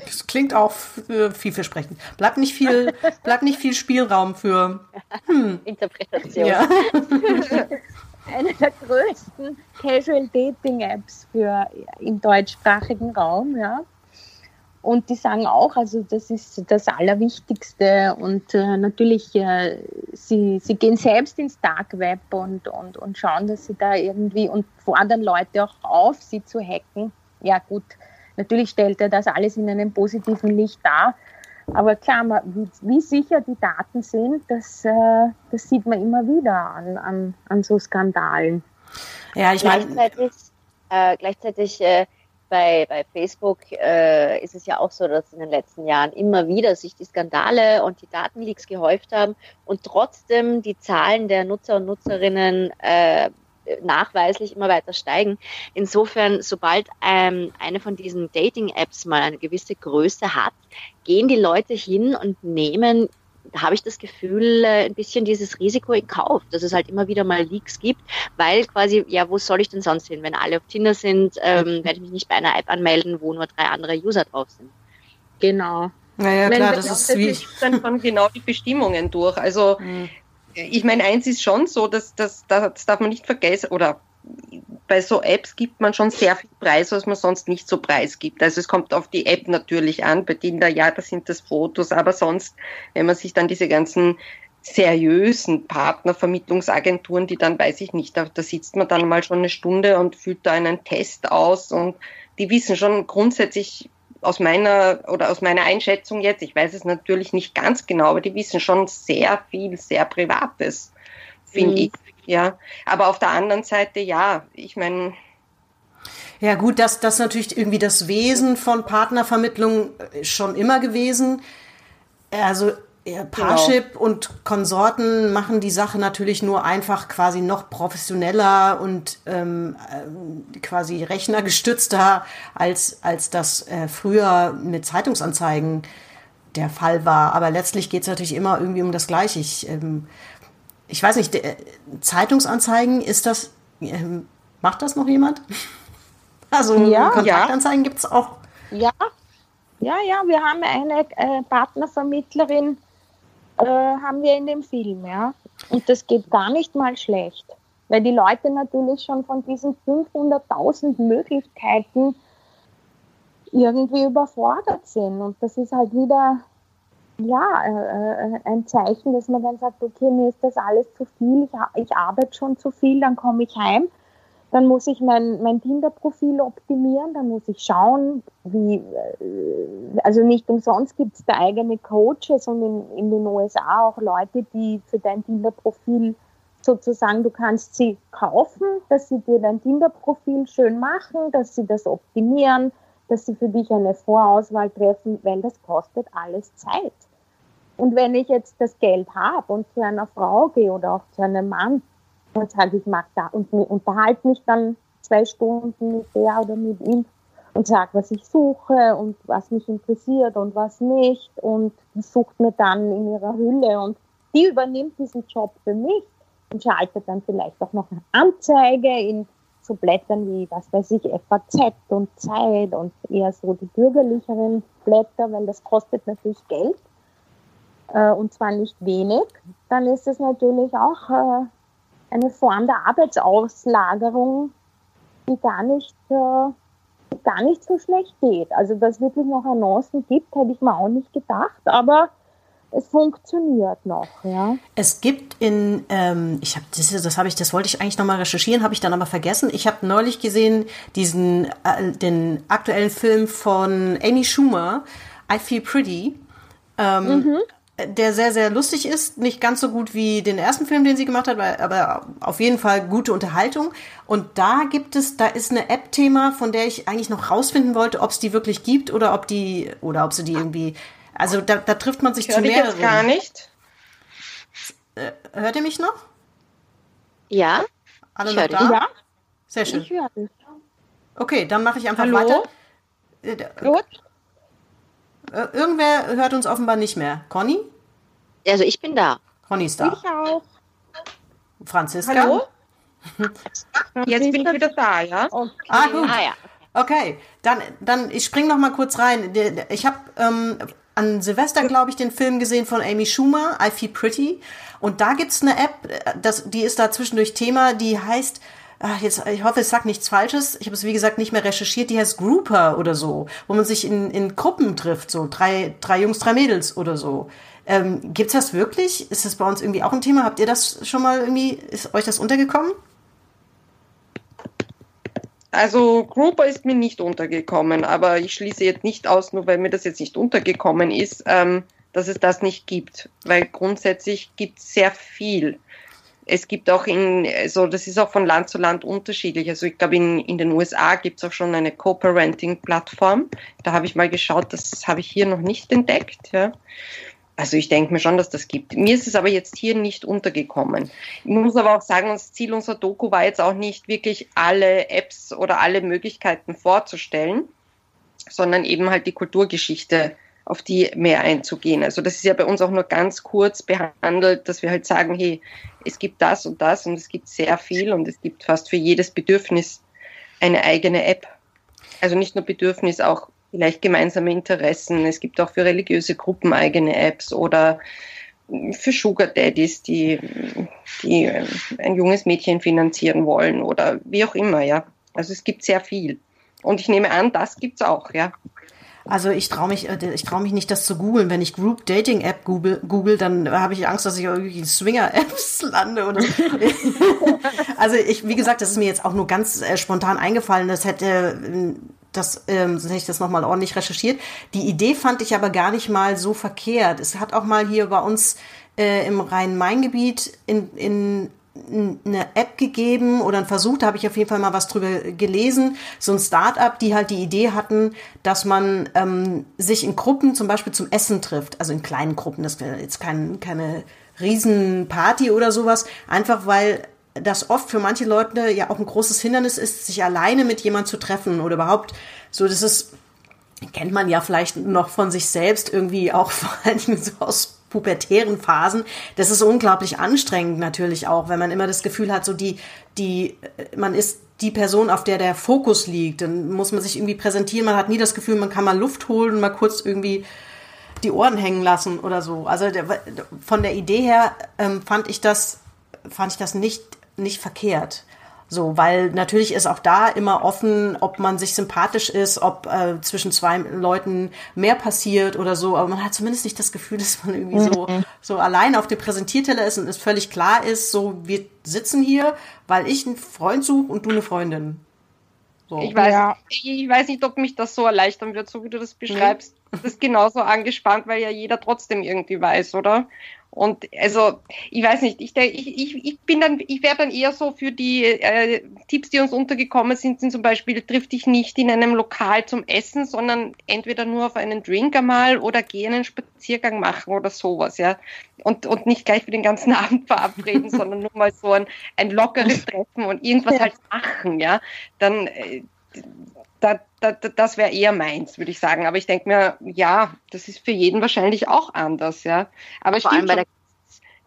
das klingt auch vielversprechend. Bleibt nicht viel, bleibt nicht viel Spielraum für hm. Interpretation. Ja. Eine der größten Casual Dating Apps für im deutschsprachigen Raum, ja. Und die sagen auch, also das ist das Allerwichtigste. Und äh, natürlich, äh, sie, sie gehen selbst ins Dark Web und, und, und schauen, dass sie da irgendwie und fordern Leute auch auf, sie zu hacken. Ja gut, Natürlich stellt er das alles in einem positiven Licht dar. Aber klar, wie, wie sicher die Daten sind, das, äh, das sieht man immer wieder an, an, an so Skandalen. Ja, ich meine. Gleichzeitig, äh, gleichzeitig äh, bei, bei Facebook äh, ist es ja auch so, dass in den letzten Jahren immer wieder sich die Skandale und die Datenleaks gehäuft haben und trotzdem die Zahlen der Nutzer und Nutzerinnen äh, nachweislich immer weiter steigen. Insofern, sobald ähm, eine von diesen Dating-Apps mal eine gewisse Größe hat, gehen die Leute hin und nehmen da habe ich das Gefühl, äh, ein bisschen dieses Risiko in Kauf, dass es halt immer wieder mal Leaks gibt, weil quasi, ja, wo soll ich denn sonst hin? Wenn alle auf Tinder sind, ähm, werde ich mich nicht bei einer App anmelden, wo nur drei andere User drauf sind. Genau. Naja, klar, das ist wie... Dann genau die Bestimmungen durch. Also mhm ich meine, eins ist schon so, dass, dass das darf man nicht vergessen, oder bei so Apps gibt man schon sehr viel Preis, was man sonst nicht so preisgibt. Also es kommt auf die App natürlich an. Bei Tinder, ja, da sind das Fotos, aber sonst, wenn man sich dann diese ganzen seriösen Partnervermittlungsagenturen, die dann, weiß ich nicht, da, da sitzt man dann mal schon eine Stunde und füllt da einen Test aus und die wissen schon grundsätzlich, aus meiner oder aus meiner Einschätzung jetzt, ich weiß es natürlich nicht ganz genau, aber die wissen schon sehr viel, sehr Privates, finde mhm. ich. Ja, aber auf der anderen Seite, ja, ich meine, ja gut, das, das ist natürlich irgendwie das Wesen von Partnervermittlung äh, schon immer gewesen. Also ja, Parship genau. und Konsorten machen die Sache natürlich nur einfach quasi noch professioneller und ähm, äh, quasi rechnergestützter, als, als das äh, früher mit Zeitungsanzeigen der Fall war. Aber letztlich geht es natürlich immer irgendwie um das Gleiche. Ich, ähm, ich weiß nicht, äh, Zeitungsanzeigen, ist das, ähm, macht das noch jemand? Also ja, Kontaktanzeigen ja. gibt es auch. Ja, ja, ja, wir haben eine äh, Partnervermittlerin, äh, haben wir in dem Film, ja. Und das geht gar nicht mal schlecht, weil die Leute natürlich schon von diesen 500.000 Möglichkeiten irgendwie überfordert sind. Und das ist halt wieder, ja, äh, äh, ein Zeichen, dass man dann sagt, okay, mir ist das alles zu viel, ich, ich arbeite schon zu viel, dann komme ich heim dann muss ich mein, mein Tinder-Profil optimieren, dann muss ich schauen, wie, äh, also nicht umsonst gibt es da eigene Coaches und in, in den USA auch Leute, die für dein Tinder-Profil sozusagen, du kannst sie kaufen, dass sie dir dein Tinder-Profil schön machen, dass sie das optimieren, dass sie für dich eine Vorauswahl treffen, weil das kostet alles Zeit. Und wenn ich jetzt das Geld habe und zu einer Frau gehe oder auch zu einem Mann, und sage, ich mag da und unterhalte mich dann zwei Stunden mit der oder mit ihm und sage, was ich suche und was mich interessiert und was nicht und die sucht mir dann in ihrer Hülle und die übernimmt diesen Job für mich und schaltet dann vielleicht auch noch eine Anzeige in so Blättern wie, was weiß ich, FAZ und Zeit und eher so die bürgerlicheren Blätter, weil das kostet natürlich Geld äh, und zwar nicht wenig, dann ist es natürlich auch äh, eine Form der Arbeitsauslagerung, die gar nicht, äh, gar nicht so schlecht geht. Also, dass es wirklich noch Annoncen gibt, hätte ich mir auch nicht gedacht, aber es funktioniert noch, ja. Es gibt in, ähm, ich habe das, das habe ich, das wollte ich eigentlich nochmal recherchieren, habe ich dann aber vergessen. Ich habe neulich gesehen diesen, äh, den aktuellen Film von Amy Schumer, I Feel Pretty. Ähm, mhm der sehr, sehr lustig ist. Nicht ganz so gut wie den ersten Film, den sie gemacht hat, aber auf jeden Fall gute Unterhaltung. Und da gibt es, da ist eine App-Thema, von der ich eigentlich noch rausfinden wollte, ob es die wirklich gibt oder ob die, oder ob sie die irgendwie, also da, da trifft man sich ich zu mehreren. Jetzt gar nicht. Äh, hört ihr mich noch? Ja. Alle noch da? Ja. Sehr schön. Ich höre dich. Okay, dann mache ich einfach Hallo? weiter. Äh, Gut. Äh, irgendwer hört uns offenbar nicht mehr. Conny? Also ich bin da. Conny ist da. Ich auch. Franziska? Hallo? Jetzt bin ich wieder da, ja? Okay. Ah, gut. Ah, ja. Okay, dann, dann ich spring noch mal kurz rein. Ich habe ähm, an Silvester, glaube ich, den Film gesehen von Amy Schumer, I Feel Pretty. Und da gibt's eine App, äh, das, die ist da zwischendurch Thema, die heißt ach, jetzt, ich hoffe, ich sage nichts Falsches. Ich habe es, wie gesagt, nicht mehr recherchiert. Die heißt Grouper oder so, wo man sich in, in Gruppen trifft, so drei, drei Jungs, drei Mädels oder so. Ähm, gibt's das wirklich? Ist das bei uns irgendwie auch ein Thema? Habt ihr das schon mal irgendwie, ist euch das untergekommen? Also Grouper ist mir nicht untergekommen, aber ich schließe jetzt nicht aus, nur weil mir das jetzt nicht untergekommen ist, ähm, dass es das nicht gibt, weil grundsätzlich gibt es sehr viel es gibt auch in, also das ist auch von Land zu Land unterschiedlich. Also ich glaube, in, in den USA gibt es auch schon eine Co-Parenting-Plattform. Da habe ich mal geschaut, das habe ich hier noch nicht entdeckt. Ja. Also ich denke mir schon, dass das gibt. Mir ist es aber jetzt hier nicht untergekommen. Ich muss aber auch sagen, das Ziel unserer Doku war jetzt auch nicht wirklich alle Apps oder alle Möglichkeiten vorzustellen, sondern eben halt die Kulturgeschichte auf die mehr einzugehen. Also das ist ja bei uns auch nur ganz kurz behandelt, dass wir halt sagen, hey, es gibt das und das und es gibt sehr viel und es gibt fast für jedes Bedürfnis eine eigene App. Also nicht nur Bedürfnis, auch vielleicht gemeinsame Interessen. Es gibt auch für religiöse Gruppen eigene Apps oder für Sugar Daddies, die, die ein junges Mädchen finanzieren wollen oder wie auch immer, ja. Also es gibt sehr viel. Und ich nehme an, das gibt es auch, ja. Also ich traue mich, äh, ich traue mich nicht, das zu googeln. Wenn ich Group Dating App google, google dann habe ich Angst, dass ich irgendwie in Swinger Apps lande oder. So. also ich, wie gesagt, das ist mir jetzt auch nur ganz äh, spontan eingefallen. Das hätte, das, ähm, sonst hätte ich das nochmal ordentlich recherchiert. Die Idee fand ich aber gar nicht mal so verkehrt. Es hat auch mal hier bei uns äh, im Rhein-Main-Gebiet in, in eine App gegeben oder einen Versuch, da habe ich auf jeden Fall mal was drüber gelesen, so ein Start-up, die halt die Idee hatten, dass man ähm, sich in Gruppen zum Beispiel zum Essen trifft, also in kleinen Gruppen, das wäre jetzt kein, keine Riesenparty oder sowas, einfach weil das oft für manche Leute ja auch ein großes Hindernis ist, sich alleine mit jemand zu treffen oder überhaupt. So, das ist, kennt man ja vielleicht noch von sich selbst irgendwie auch vor allem so aus pubertären Phasen, das ist unglaublich anstrengend natürlich auch, wenn man immer das Gefühl hat, so die, die, man ist die Person, auf der der Fokus liegt, dann muss man sich irgendwie präsentieren, man hat nie das Gefühl, man kann mal Luft holen und mal kurz irgendwie die Ohren hängen lassen oder so. Also von der Idee her ähm, fand ich das, fand ich das nicht, nicht verkehrt. So, weil natürlich ist auch da immer offen, ob man sich sympathisch ist, ob äh, zwischen zwei Leuten mehr passiert oder so. Aber man hat zumindest nicht das Gefühl, dass man irgendwie so, mhm. so allein auf dem Präsentierteller ist und es völlig klar ist, so, wir sitzen hier, weil ich einen Freund suche und du eine Freundin. So. Ich, weiß, ja. ich weiß nicht, ob mich das so erleichtern wird, so wie du das beschreibst. Mhm. Das ist genauso angespannt, weil ja jeder trotzdem irgendwie weiß, oder? Und also, ich weiß nicht, ich, ich, ich bin dann, ich wäre dann eher so für die äh, Tipps, die uns untergekommen sind, sind zum Beispiel, triff dich nicht in einem Lokal zum Essen, sondern entweder nur auf einen Drink einmal oder geh einen Spaziergang machen oder sowas, ja. Und, und nicht gleich für den ganzen Abend verabreden, sondern nur mal so ein, ein lockeres Treffen und irgendwas ja. halt machen, ja. Dann, äh, da, da, das wäre eher meins, würde ich sagen. Aber ich denke mir, ja, das ist für jeden wahrscheinlich auch anders, ja. Aber Vor allem bei der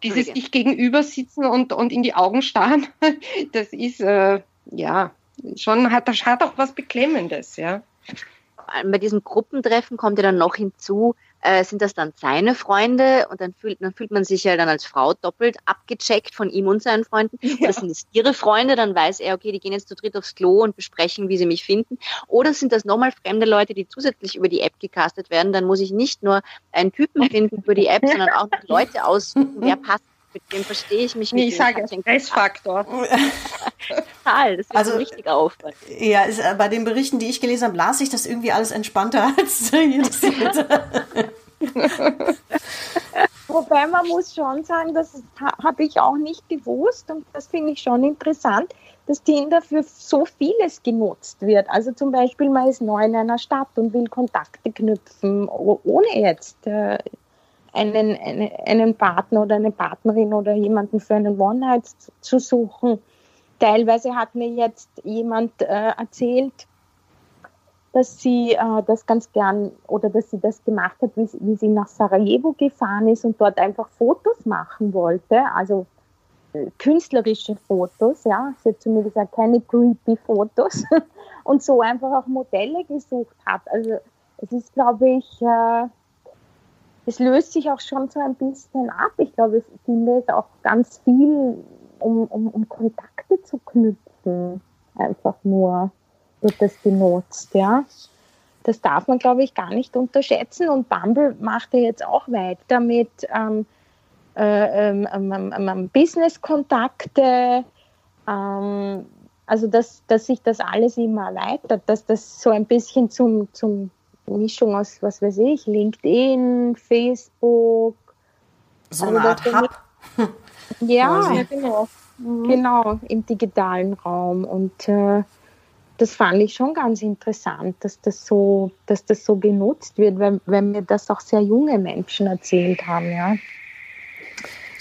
dieses sich gegenüber sitzen und, und in die Augen starren, das ist äh, ja schon hat das hat auch was Beklemmendes, ja. Vor allem bei diesem Gruppentreffen kommt ja dann noch hinzu, äh, sind das dann seine Freunde und dann fühlt, dann fühlt man sich ja dann als Frau doppelt abgecheckt von ihm und seinen Freunden. Ja. Oder sind es ihre Freunde, dann weiß er, okay, die gehen jetzt zu dritt aufs Klo und besprechen, wie sie mich finden. Oder sind das nochmal fremde Leute, die zusätzlich über die App gecastet werden? Dann muss ich nicht nur einen Typen finden für die App, sondern auch Leute aussuchen, wer passt mit dem verstehe ich mich nicht. Ich sage Stressfaktor. Total, das ist also, ein richtiger Aufwand. Ja, ist, äh, bei den Berichten, die ich gelesen habe, las ich das irgendwie alles entspannter als jedes Wobei man muss schon sagen, das habe ich auch nicht gewusst und das finde ich schon interessant, dass Tinder für so vieles genutzt wird. Also zum Beispiel, man ist neu in einer Stadt und will Kontakte knüpfen, ohne jetzt äh, einen, einen, einen Partner oder eine Partnerin oder jemanden für einen One-Night zu suchen. Teilweise hat mir jetzt jemand äh, erzählt, dass sie äh, das ganz gern oder dass sie das gemacht hat, wie, wie, sie nach Sarajevo gefahren ist und dort einfach Fotos machen wollte, also äh, künstlerische Fotos, ja, sie hat zu mir gesagt, keine creepy Fotos und so einfach auch Modelle gesucht hat. Also es ist, glaube ich, äh, es löst sich auch schon so ein bisschen ab. Ich glaube, es auch ganz viel, um, um, um Kontakte zu knüpfen. Einfach nur wird das genutzt, ja. Das darf man, glaube ich, gar nicht unterschätzen. Und Bumble macht ja jetzt auch weiter mit ähm, äh, ähm, ähm, ähm, ähm Business-Kontakte, ähm, also dass, dass sich das alles immer erweitert, dass das so ein bisschen zum, zum Mischung aus, was weiß ich, LinkedIn, Facebook. So also eine Art Hub. ja, ja, genau. Mhm. Genau, im digitalen Raum. Und äh, das fand ich schon ganz interessant, dass das so, dass das so genutzt wird, weil, weil mir das auch sehr junge Menschen erzählt haben, ja.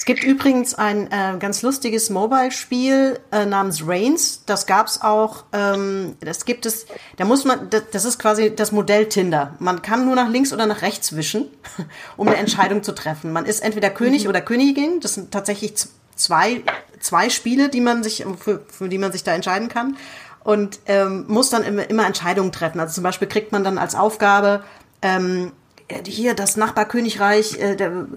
Es gibt übrigens ein äh, ganz lustiges Mobile-Spiel äh, namens Reigns. Das gab's auch. Ähm, das gibt es. Da muss man. Das, das ist quasi das Modell Tinder. Man kann nur nach links oder nach rechts wischen, um eine Entscheidung zu treffen. Man ist entweder König mhm. oder Königin. Das sind tatsächlich zwei zwei Spiele, die man sich für, für die man sich da entscheiden kann und ähm, muss dann immer, immer Entscheidungen treffen. Also zum Beispiel kriegt man dann als Aufgabe ähm, hier das Nachbarkönigreich, äh, der,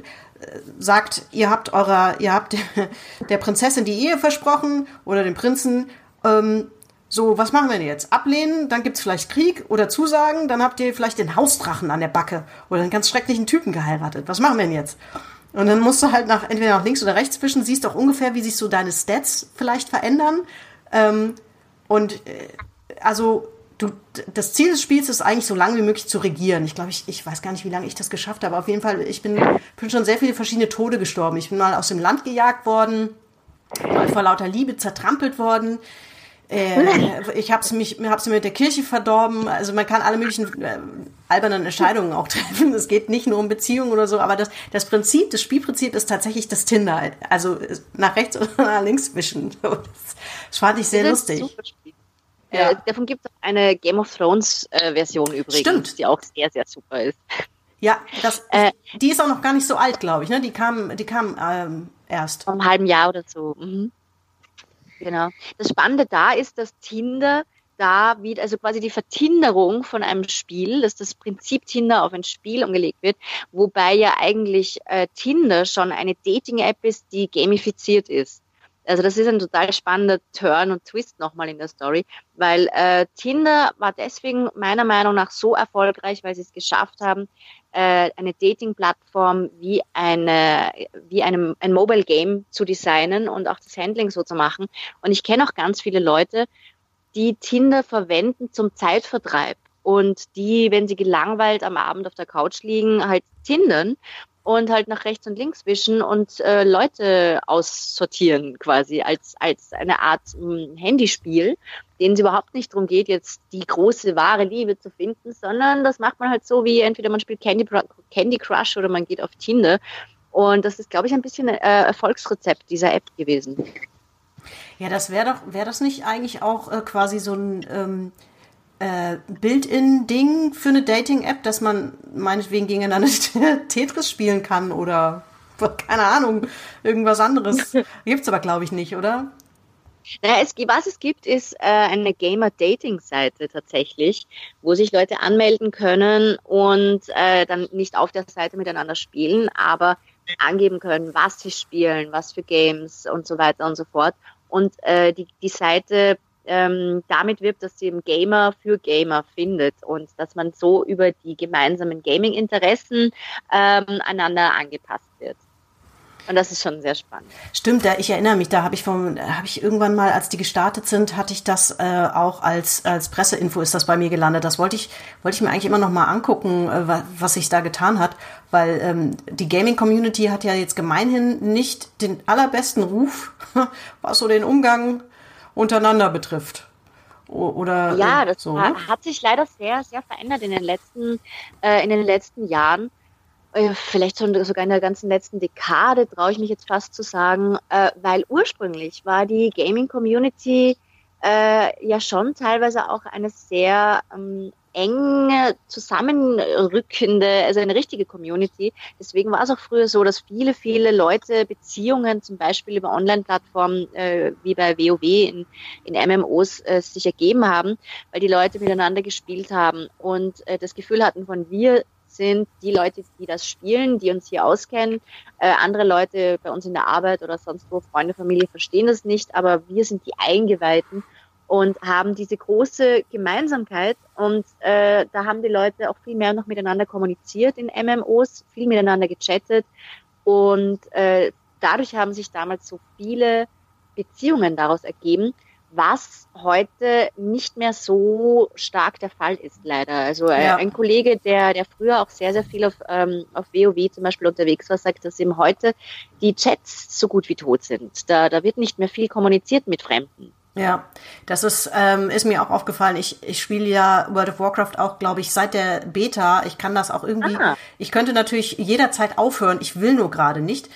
sagt, ihr habt eurer, ihr habt der Prinzessin die Ehe versprochen oder dem Prinzen, ähm, so, was machen wir denn jetzt? Ablehnen, dann gibt's vielleicht Krieg oder Zusagen, dann habt ihr vielleicht den Hausdrachen an der Backe oder einen ganz schrecklichen Typen geheiratet. Was machen wir denn jetzt? Und dann musst du halt nach, entweder nach links oder rechts zwischen, siehst auch ungefähr, wie sich so deine Stats vielleicht verändern. Ähm, und äh, also du, das Ziel des Spiels ist eigentlich so lange wie möglich zu regieren. Ich glaube, ich, ich weiß gar nicht, wie lange ich das geschafft habe. Auf jeden Fall, ich bin, bin schon sehr viele verschiedene Tode gestorben. Ich bin mal aus dem Land gejagt worden, mal vor lauter Liebe zertrampelt worden. Äh, ich habe mich, hab's mir mit der Kirche verdorben. Also man kann alle möglichen äh, albernen Entscheidungen auch treffen. Es geht nicht nur um Beziehungen oder so, aber das, das Prinzip, das Spielprinzip ist tatsächlich das Tinder. Also nach rechts oder nach links wischen. Das, das fand ich sehr lustig. Ja. Äh, davon gibt es eine Game of Thrones äh, Version übrigens, Stimmt. die auch sehr, sehr super ist. Ja, das, äh, die ist auch noch gar nicht so alt, glaube ich. Ne? Die kam, die kam ähm, erst. Vor einem halben Jahr oder so. Mhm. Genau. Das Spannende da ist, dass Tinder da wieder, also quasi die Vertinderung von einem Spiel, dass das Prinzip Tinder auf ein Spiel umgelegt wird, wobei ja eigentlich äh, Tinder schon eine Dating-App ist, die gamifiziert ist. Also das ist ein total spannender Turn und Twist nochmal in der Story, weil äh, Tinder war deswegen meiner Meinung nach so erfolgreich, weil sie es geschafft haben, äh, eine Dating-Plattform wie eine wie einem ein Mobile Game zu designen und auch das Handling so zu machen. Und ich kenne auch ganz viele Leute, die Tinder verwenden zum Zeitvertreib und die, wenn sie gelangweilt am Abend auf der Couch liegen, halt tindern und halt nach rechts und links wischen und äh, Leute aussortieren quasi als, als eine Art mh, Handyspiel, denen es überhaupt nicht darum geht, jetzt die große, wahre Liebe zu finden, sondern das macht man halt so, wie entweder man spielt Candy, Candy Crush oder man geht auf Tinder. Und das ist, glaube ich, ein bisschen äh, Erfolgsrezept dieser App gewesen. Ja, das wäre doch, wäre das nicht eigentlich auch äh, quasi so ein ähm, äh, Build-in-Ding für eine Dating-App, dass man meinetwegen gegeneinander Tetris spielen kann oder keine Ahnung, irgendwas anderes. Gibt's aber, glaube ich, nicht, oder? Naja, es, was es gibt, ist äh, eine Gamer-Dating-Seite tatsächlich, wo sich Leute anmelden können und äh, dann nicht auf der Seite miteinander spielen, aber angeben können, was sie spielen, was für Games und so weiter und so fort. Und äh, die, die Seite ähm, damit wirbt, dass sie eben Gamer für Gamer findet und dass man so über die gemeinsamen Gaming-Interessen ähm, einander angepasst wird. Und das ist schon sehr spannend. Stimmt, da, ich erinnere mich, da habe ich vom, habe ich irgendwann mal, als die gestartet sind, hatte ich das äh, auch als, als Presseinfo ist das bei mir gelandet. Das wollte ich, wollte ich mir eigentlich immer noch mal angucken, äh, was sich da getan hat, weil ähm, die Gaming-Community hat ja jetzt gemeinhin nicht den allerbesten Ruf, was so den Umgang untereinander betrifft. Oder ja, das so, ne? hat sich leider sehr, sehr verändert in den letzten, äh, in den letzten Jahren. Äh, vielleicht sogar in der ganzen letzten Dekade, traue ich mich jetzt fast zu sagen, äh, weil ursprünglich war die Gaming-Community äh, ja schon teilweise auch eine sehr ähm, eng zusammenrückende, also eine richtige Community. Deswegen war es auch früher so, dass viele, viele Leute Beziehungen zum Beispiel über Online-Plattformen äh, wie bei WoW in, in MMOs äh, sich ergeben haben, weil die Leute miteinander gespielt haben und äh, das Gefühl hatten von wir sind die Leute, die das spielen, die uns hier auskennen. Äh, andere Leute bei uns in der Arbeit oder sonst wo, Freunde, Familie verstehen das nicht, aber wir sind die Eingeweihten und haben diese große Gemeinsamkeit. Und äh, da haben die Leute auch viel mehr noch miteinander kommuniziert in MMOs, viel miteinander gechattet. Und äh, dadurch haben sich damals so viele Beziehungen daraus ergeben, was heute nicht mehr so stark der Fall ist, leider. Also äh, ja. ein Kollege, der, der früher auch sehr, sehr viel auf, ähm, auf WoW zum Beispiel unterwegs war, sagt, dass eben heute die Chats so gut wie tot sind. Da, da wird nicht mehr viel kommuniziert mit Fremden. Ja, das ist, ähm, ist mir auch aufgefallen. Ich, ich spiele ja World of Warcraft auch, glaube ich, seit der Beta. Ich kann das auch irgendwie. Ah. Ich könnte natürlich jederzeit aufhören. Ich will nur gerade nicht.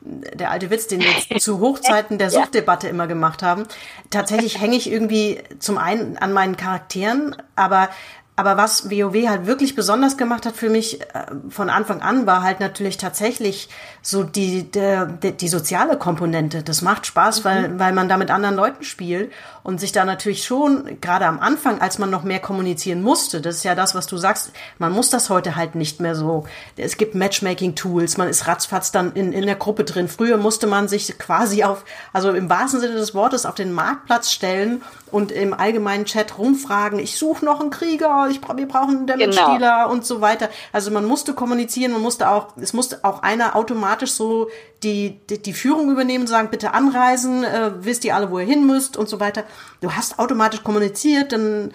Der alte Witz, den wir zu Hochzeiten der Suchtdebatte immer gemacht haben. Tatsächlich hänge ich irgendwie zum einen an meinen Charakteren, aber aber was WoW halt wirklich besonders gemacht hat für mich äh, von Anfang an, war halt natürlich tatsächlich so die, die, die soziale Komponente. Das macht Spaß, mhm. weil, weil man da mit anderen Leuten spielt und sich da natürlich schon, gerade am Anfang, als man noch mehr kommunizieren musste, das ist ja das, was du sagst, man muss das heute halt nicht mehr so. Es gibt Matchmaking-Tools, man ist ratzfatz dann in, in der Gruppe drin. Früher musste man sich quasi auf, also im wahrsten Sinne des Wortes, auf den Marktplatz stellen und im allgemeinen Chat rumfragen, ich suche noch einen Krieger, ich, wir brauchen einen Damage-Dealer genau. und so weiter. Also man musste kommunizieren, man musste auch, es musste auch einer automatisch so die, die, die Führung übernehmen, sagen, bitte anreisen, äh, wisst ihr alle, wo ihr hin müsst und so weiter. Du hast automatisch kommuniziert, dann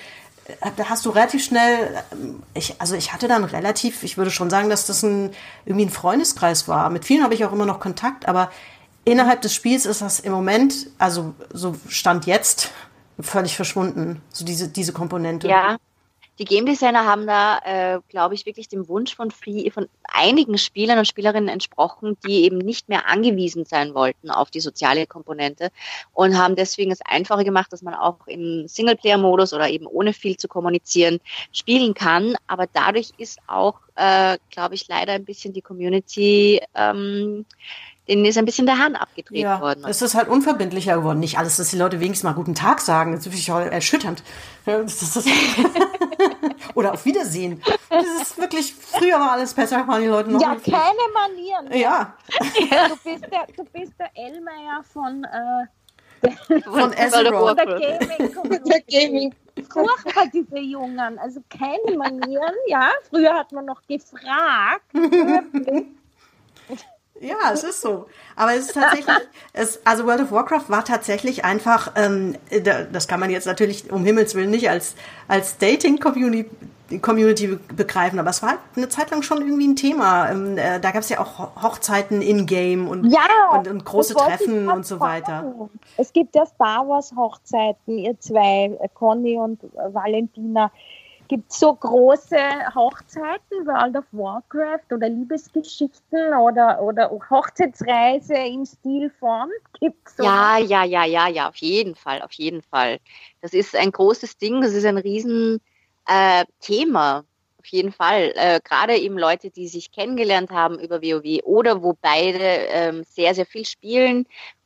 da hast du relativ schnell, ich, also ich hatte dann relativ, ich würde schon sagen, dass das ein, irgendwie ein Freundeskreis war. Mit vielen habe ich auch immer noch Kontakt, aber innerhalb des Spiels ist das im Moment, also so Stand jetzt, völlig verschwunden, so diese, diese Komponente. Ja, die Game Designer haben da, äh, glaube ich, wirklich dem Wunsch von, viel, von einigen Spielern und Spielerinnen entsprochen, die eben nicht mehr angewiesen sein wollten auf die soziale Komponente und haben deswegen es einfacher gemacht, dass man auch im Singleplayer-Modus oder eben ohne viel zu kommunizieren spielen kann. Aber dadurch ist auch, äh, glaube ich, leider ein bisschen die Community ähm, denen ist ein bisschen der Hahn abgedreht ja, worden. Es ist halt unverbindlicher geworden. Nicht alles, dass die Leute wenigstens mal guten Tag sagen. Das ist wirklich erschütternd. Oder auf Wiedersehen. Das ist wirklich, früher war alles besser, waren die Leute noch. Ja, keine Manieren. Ja. Du bist der, du bist der Elmeier von, äh, von Ezra. Der Gaming. Der Gaming. Furchtbar, diese Jungen. Also keine Manieren, ja. Früher hat man noch gefragt. Ja, es ist so. Aber es ist tatsächlich, es, also World of Warcraft war tatsächlich einfach, ähm, das kann man jetzt natürlich um Himmels Willen nicht als, als Dating-Community Community begreifen, aber es war halt eine Zeit lang schon irgendwie ein Thema. Ähm, äh, da gab es ja auch Hochzeiten in-game und, ja, und, und, große Treffen und so weiter. Es gibt ja Star Wars Hochzeiten, ihr zwei, äh, Conny und Valentina gibt so große Hochzeiten, World of Warcraft oder Liebesgeschichten oder, oder Hochzeitsreise im Stil von? Gibt's so ja, ja, ja, ja, ja, auf jeden Fall, auf jeden Fall. Das ist ein großes Ding, das ist ein Riesen äh, Thema. Auf jeden Fall. Äh, Gerade eben Leute, die sich kennengelernt haben über WoW oder wo beide ähm, sehr, sehr viel spielen,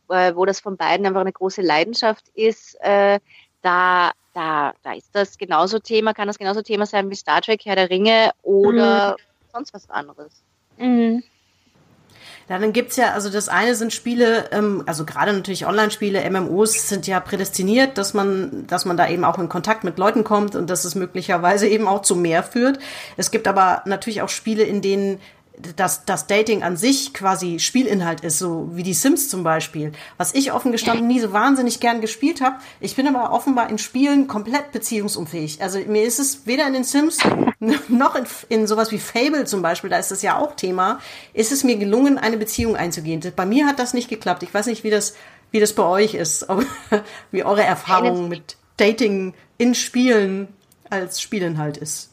äh, wo das von beiden einfach eine große Leidenschaft ist, äh, da da, da ist das genauso Thema, kann das genauso Thema sein wie Star Trek, Herr der Ringe oder mhm. sonst was anderes. Mhm. Ja, dann gibt's ja, also das eine sind Spiele, ähm, also gerade natürlich Online-Spiele, MMOs sind ja prädestiniert, dass man, dass man da eben auch in Kontakt mit Leuten kommt und dass es möglicherweise eben auch zu mehr führt. Es gibt aber natürlich auch Spiele, in denen dass das Dating an sich quasi Spielinhalt ist, so wie die Sims zum Beispiel. Was ich offen gestanden nie so wahnsinnig gern gespielt habe. Ich bin aber offenbar in Spielen komplett beziehungsunfähig. Also mir ist es weder in den Sims noch in, in sowas wie Fable zum Beispiel, da ist das ja auch Thema, ist es mir gelungen, eine Beziehung einzugehen. Bei mir hat das nicht geklappt. Ich weiß nicht, wie das, wie das bei euch ist, wie eure Erfahrung mit Dating in Spielen als Spielinhalt ist.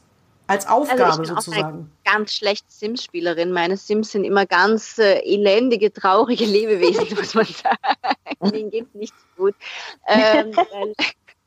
Als Aufgabe also ich bin sozusagen. Auch eine ganz schlechte Sims-Spielerin. Meine Sims sind immer ganz äh, elendige, traurige Lebewesen, muss man sagen. Denen geht nicht gut. Ähm,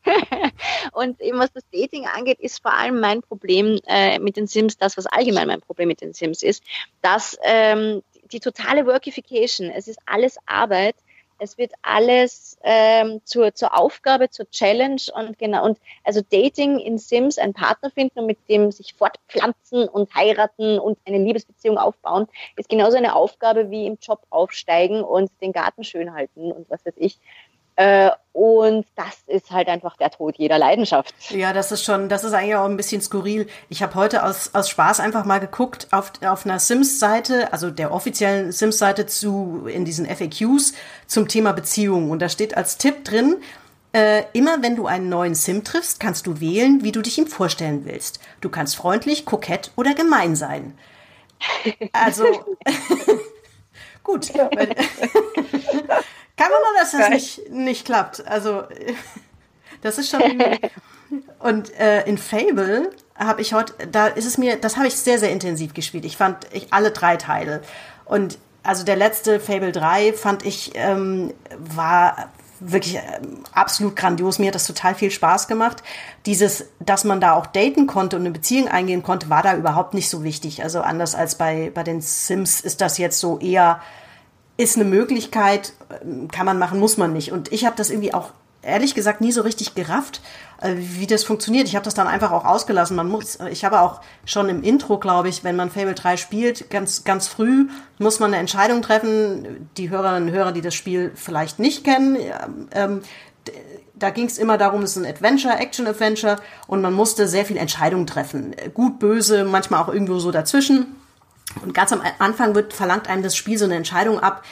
und eben was das Dating angeht, ist vor allem mein Problem äh, mit den Sims, das, was allgemein mein Problem mit den Sims ist, dass ähm, die totale Workification, es ist alles Arbeit es wird alles ähm, zur, zur Aufgabe, zur Challenge und genau und also Dating in Sims, einen Partner finden und mit dem sich fortpflanzen und heiraten und eine Liebesbeziehung aufbauen, ist genauso eine Aufgabe wie im Job aufsteigen und den Garten schön halten und was weiß ich. Äh, und das ist halt einfach der Tod jeder Leidenschaft. Ja, das ist schon, das ist eigentlich auch ein bisschen skurril. Ich habe heute aus, aus Spaß einfach mal geguckt auf, auf einer Sims-Seite, also der offiziellen Sims-Seite zu, in diesen FAQs zum Thema Beziehung. Und da steht als Tipp drin, äh, immer wenn du einen neuen Sim triffst, kannst du wählen, wie du dich ihm vorstellen willst. Du kannst freundlich, kokett oder gemein sein. Also, gut. Kann man nur, dass das nicht, nicht klappt. Also, das ist schon. Und äh, in Fable habe ich heute, da ist es mir, das habe ich sehr, sehr intensiv gespielt. Ich fand ich, alle drei Teile. Und also der letzte Fable 3 fand ich, ähm, war wirklich ähm, absolut grandios. Mir hat das total viel Spaß gemacht. Dieses, dass man da auch daten konnte und eine Beziehung eingehen konnte, war da überhaupt nicht so wichtig. Also anders als bei, bei den Sims ist das jetzt so eher ist eine Möglichkeit, kann man machen, muss man nicht. Und ich habe das irgendwie auch ehrlich gesagt nie so richtig gerafft, äh, wie das funktioniert. Ich habe das dann einfach auch ausgelassen. Man muss, ich habe auch schon im Intro, glaube ich, wenn man Fable 3 spielt, ganz, ganz früh muss man eine Entscheidung treffen. Die Hörerinnen und Hörer, die das Spiel vielleicht nicht kennen, ähm, da ging es immer darum, es ist ein Adventure, Action-Adventure und man musste sehr viel Entscheidungen treffen. Gut, böse, manchmal auch irgendwo so dazwischen. Und ganz am Anfang wird, verlangt einem das Spiel so eine Entscheidung ab,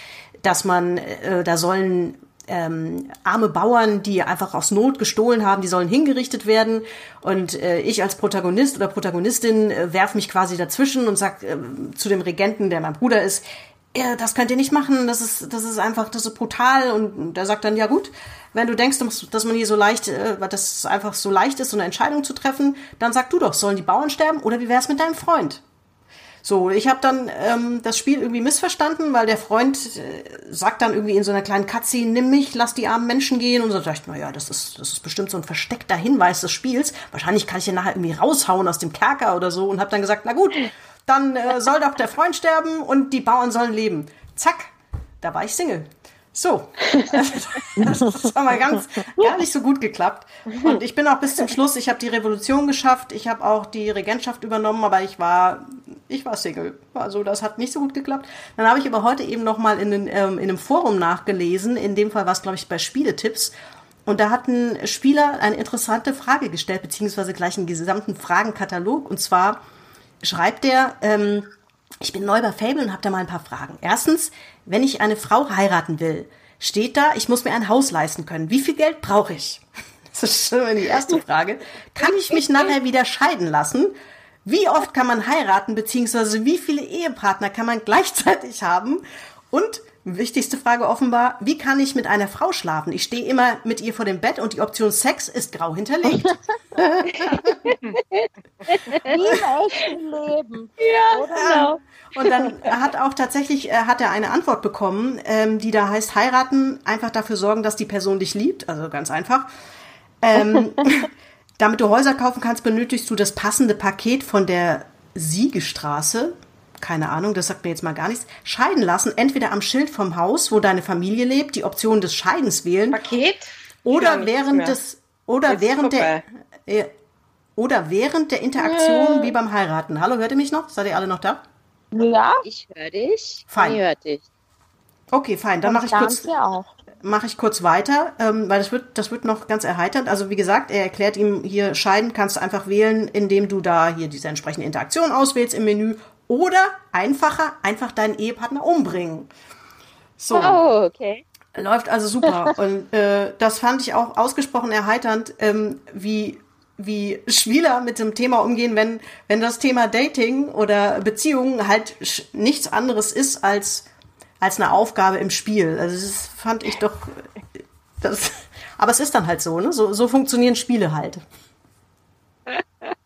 dass man, äh, da sollen ähm, arme Bauern, die einfach aus Not gestohlen haben, die sollen hingerichtet werden. Und äh, ich als Protagonist oder Protagonistin äh, werf mich quasi dazwischen und sag äh, zu dem Regenten, der mein Bruder ist, ja, das könnt ihr nicht machen, das ist, das ist einfach, das ist brutal. Und der sagt dann, ja gut, wenn du denkst, dass man hier so leicht, äh, dass es einfach so leicht ist, so eine Entscheidung zu treffen, dann sag du doch, sollen die Bauern sterben oder wie wär's mit deinem Freund? So, ich habe dann ähm, das Spiel irgendwie missverstanden, weil der Freund äh, sagt dann irgendwie in so einer kleinen Cutscene, nimm mich, lass die armen Menschen gehen. Und so dachte ich, naja, das ist, das ist bestimmt so ein versteckter Hinweis des Spiels. Wahrscheinlich kann ich ihn nachher irgendwie raushauen aus dem Kerker oder so und habe dann gesagt, na gut, dann äh, soll doch der Freund sterben und die Bauern sollen leben. Zack, da war ich Single. So, das ist aber ganz gar nicht so gut geklappt. Und ich bin auch bis zum Schluss, ich habe die Revolution geschafft, ich habe auch die Regentschaft übernommen, aber ich war, ich war Single. Also das hat nicht so gut geklappt. Dann habe ich aber heute eben noch mal in, den, ähm, in einem Forum nachgelesen, in dem Fall war es, glaube ich, bei Spieletipps. Und da hat ein Spieler eine interessante Frage gestellt, beziehungsweise gleich einen gesamten Fragenkatalog. Und zwar schreibt er, ähm, ich bin neu bei Fable und habe da mal ein paar Fragen. Erstens, wenn ich eine Frau heiraten will, steht da, ich muss mir ein Haus leisten können. Wie viel Geld brauche ich? Das ist schon die erste Frage. Kann ich mich nachher wieder scheiden lassen? Wie oft kann man heiraten, beziehungsweise wie viele Ehepartner kann man gleichzeitig haben? Und wichtigste Frage offenbar, wie kann ich mit einer Frau schlafen? Ich stehe immer mit ihr vor dem Bett und die Option Sex ist grau hinterlegt. Wie im echten Leben. Ja, genau. Und dann hat auch tatsächlich, äh, hat er eine Antwort bekommen, ähm, die da heißt, heiraten, einfach dafür sorgen, dass die Person dich liebt. Also ganz einfach. Ähm, damit du Häuser kaufen kannst, benötigst du das passende Paket von der Siegestraße. Keine Ahnung, das sagt mir jetzt mal gar nichts. Scheiden lassen, entweder am Schild vom Haus, wo deine Familie lebt, die Option des Scheidens wählen. Paket? Oder während des, oder jetzt während der, äh, oder während der Interaktion äh. wie beim Heiraten. Hallo, hört ihr mich noch? Seid ihr alle noch da? Ja. Ich höre dich. Fein. Ich höre dich. Okay, fein. Dann mache ich kurz, mache ich kurz weiter, ähm, weil das wird, das wird noch ganz erheiternd. Also wie gesagt, er erklärt ihm hier scheiden kannst du einfach wählen, indem du da hier diese entsprechende Interaktion auswählst im Menü oder einfacher einfach deinen Ehepartner umbringen. So. Oh, okay. Läuft also super. Und äh, das fand ich auch ausgesprochen erheiternd, ähm, wie wie Spieler mit dem Thema umgehen, wenn, wenn das Thema Dating oder Beziehungen halt nichts anderes ist als, als eine Aufgabe im Spiel. Also das fand ich doch, das, aber es ist dann halt so, ne? So, so funktionieren Spiele halt.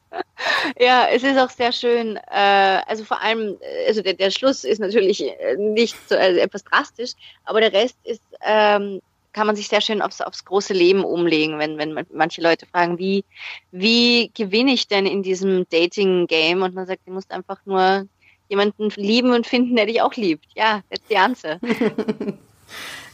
Ja, es ist auch sehr schön. Äh, also vor allem, also der, der Schluss ist natürlich nicht so also etwas drastisch, aber der Rest ist ähm, kann man sich sehr schön aufs, aufs große Leben umlegen, wenn, wenn manche Leute fragen, wie, wie gewinne ich denn in diesem Dating-Game? Und man sagt, du musst einfach nur jemanden lieben und finden, der dich auch liebt. Ja, that's the answer.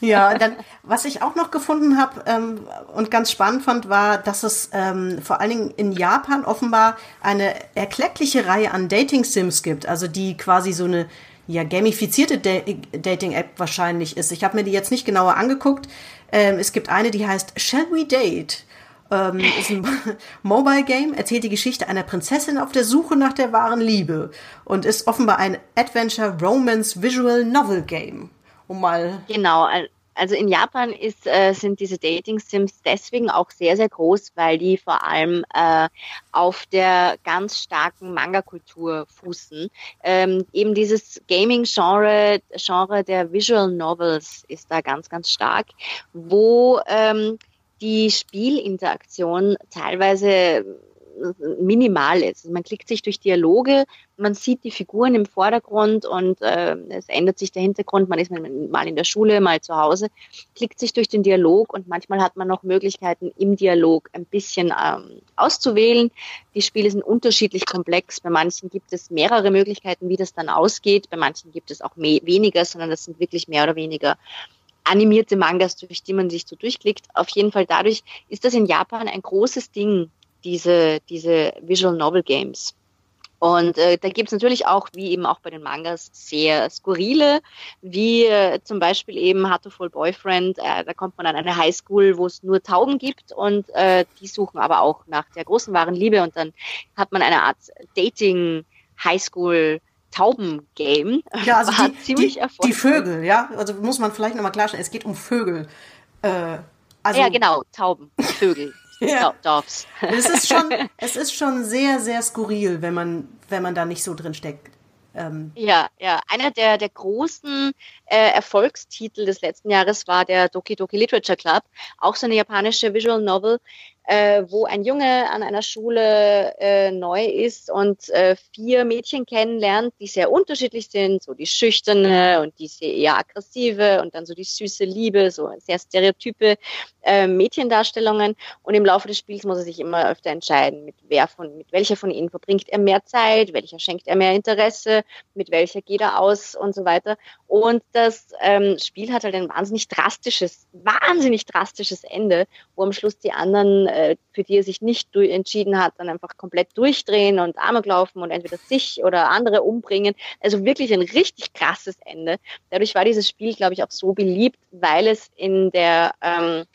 ja, dann, was ich auch noch gefunden habe ähm, und ganz spannend fand, war, dass es ähm, vor allen Dingen in Japan offenbar eine erkleckliche Reihe an Dating-Sims gibt, also die quasi so eine ja, gamifizierte da Dating-App wahrscheinlich ist. Ich habe mir die jetzt nicht genauer angeguckt. Ähm, es gibt eine, die heißt Shall We Date? Ähm, ist ein Mobile Game, erzählt die Geschichte einer Prinzessin auf der Suche nach der wahren Liebe und ist offenbar ein Adventure Romance Visual Novel Game. Um mal. Genau, also in Japan ist, äh, sind diese Dating-Sims deswegen auch sehr, sehr groß, weil die vor allem äh, auf der ganz starken Manga-Kultur fußen. Ähm, eben dieses Gaming-Genre, Genre der Visual Novels ist da ganz, ganz stark, wo ähm, die Spielinteraktion teilweise minimal ist. Also man klickt sich durch Dialoge, man sieht die Figuren im Vordergrund und äh, es ändert sich der Hintergrund. Man ist mal in der Schule, mal zu Hause, klickt sich durch den Dialog und manchmal hat man noch Möglichkeiten im Dialog ein bisschen ähm, auszuwählen. Die Spiele sind unterschiedlich komplex. Bei manchen gibt es mehrere Möglichkeiten, wie das dann ausgeht. Bei manchen gibt es auch weniger, sondern das sind wirklich mehr oder weniger animierte Mangas, durch die man sich so durchklickt. Auf jeden Fall dadurch ist das in Japan ein großes Ding, diese, diese Visual Novel Games. Und äh, da gibt's natürlich auch, wie eben auch bei den Mangas, sehr skurrile, wie äh, zum Beispiel eben Hatoful Boyfriend. Äh, da kommt man an eine Highschool, wo es nur Tauben gibt und äh, die suchen aber auch nach der großen wahren Liebe und dann hat man eine Art Dating Highschool Tauben-Game. Ja, also die, ziemlich die, die Vögel, ja. Also muss man vielleicht nochmal klarstellen, es geht um Vögel. Äh, also, ja, genau, Tauben, Vögel. Ja. Doves. es ist schon, es ist schon sehr, sehr skurril, wenn man, wenn man da nicht so drin steckt. Ähm. Ja, ja. Einer der, der großen äh, Erfolgstitel des letzten Jahres war der Doki Doki Literature Club, auch so eine japanische Visual Novel, äh, wo ein Junge an einer Schule äh, neu ist und äh, vier Mädchen kennenlernt, die sehr unterschiedlich sind, so die schüchterne und die sehr eher aggressive und dann so die süße Liebe, so sehr stereotype äh, Mädchendarstellungen. Und im Laufe des Spiels muss er sich immer öfter entscheiden, mit wer von, mit welcher von ihnen verbringt er mehr Zeit, welcher schenkt er mehr Interesse, mit welcher geht er aus und so weiter. Und das ähm, Spiel hat halt ein wahnsinnig drastisches, wahnsinnig drastisches Ende, wo am Schluss die anderen äh, für die er sich nicht entschieden hat, dann einfach komplett durchdrehen und Amok laufen und entweder sich oder andere umbringen. Also wirklich ein richtig krasses Ende. Dadurch war dieses Spiel, glaube ich, auch so beliebt, weil es in der, ähm,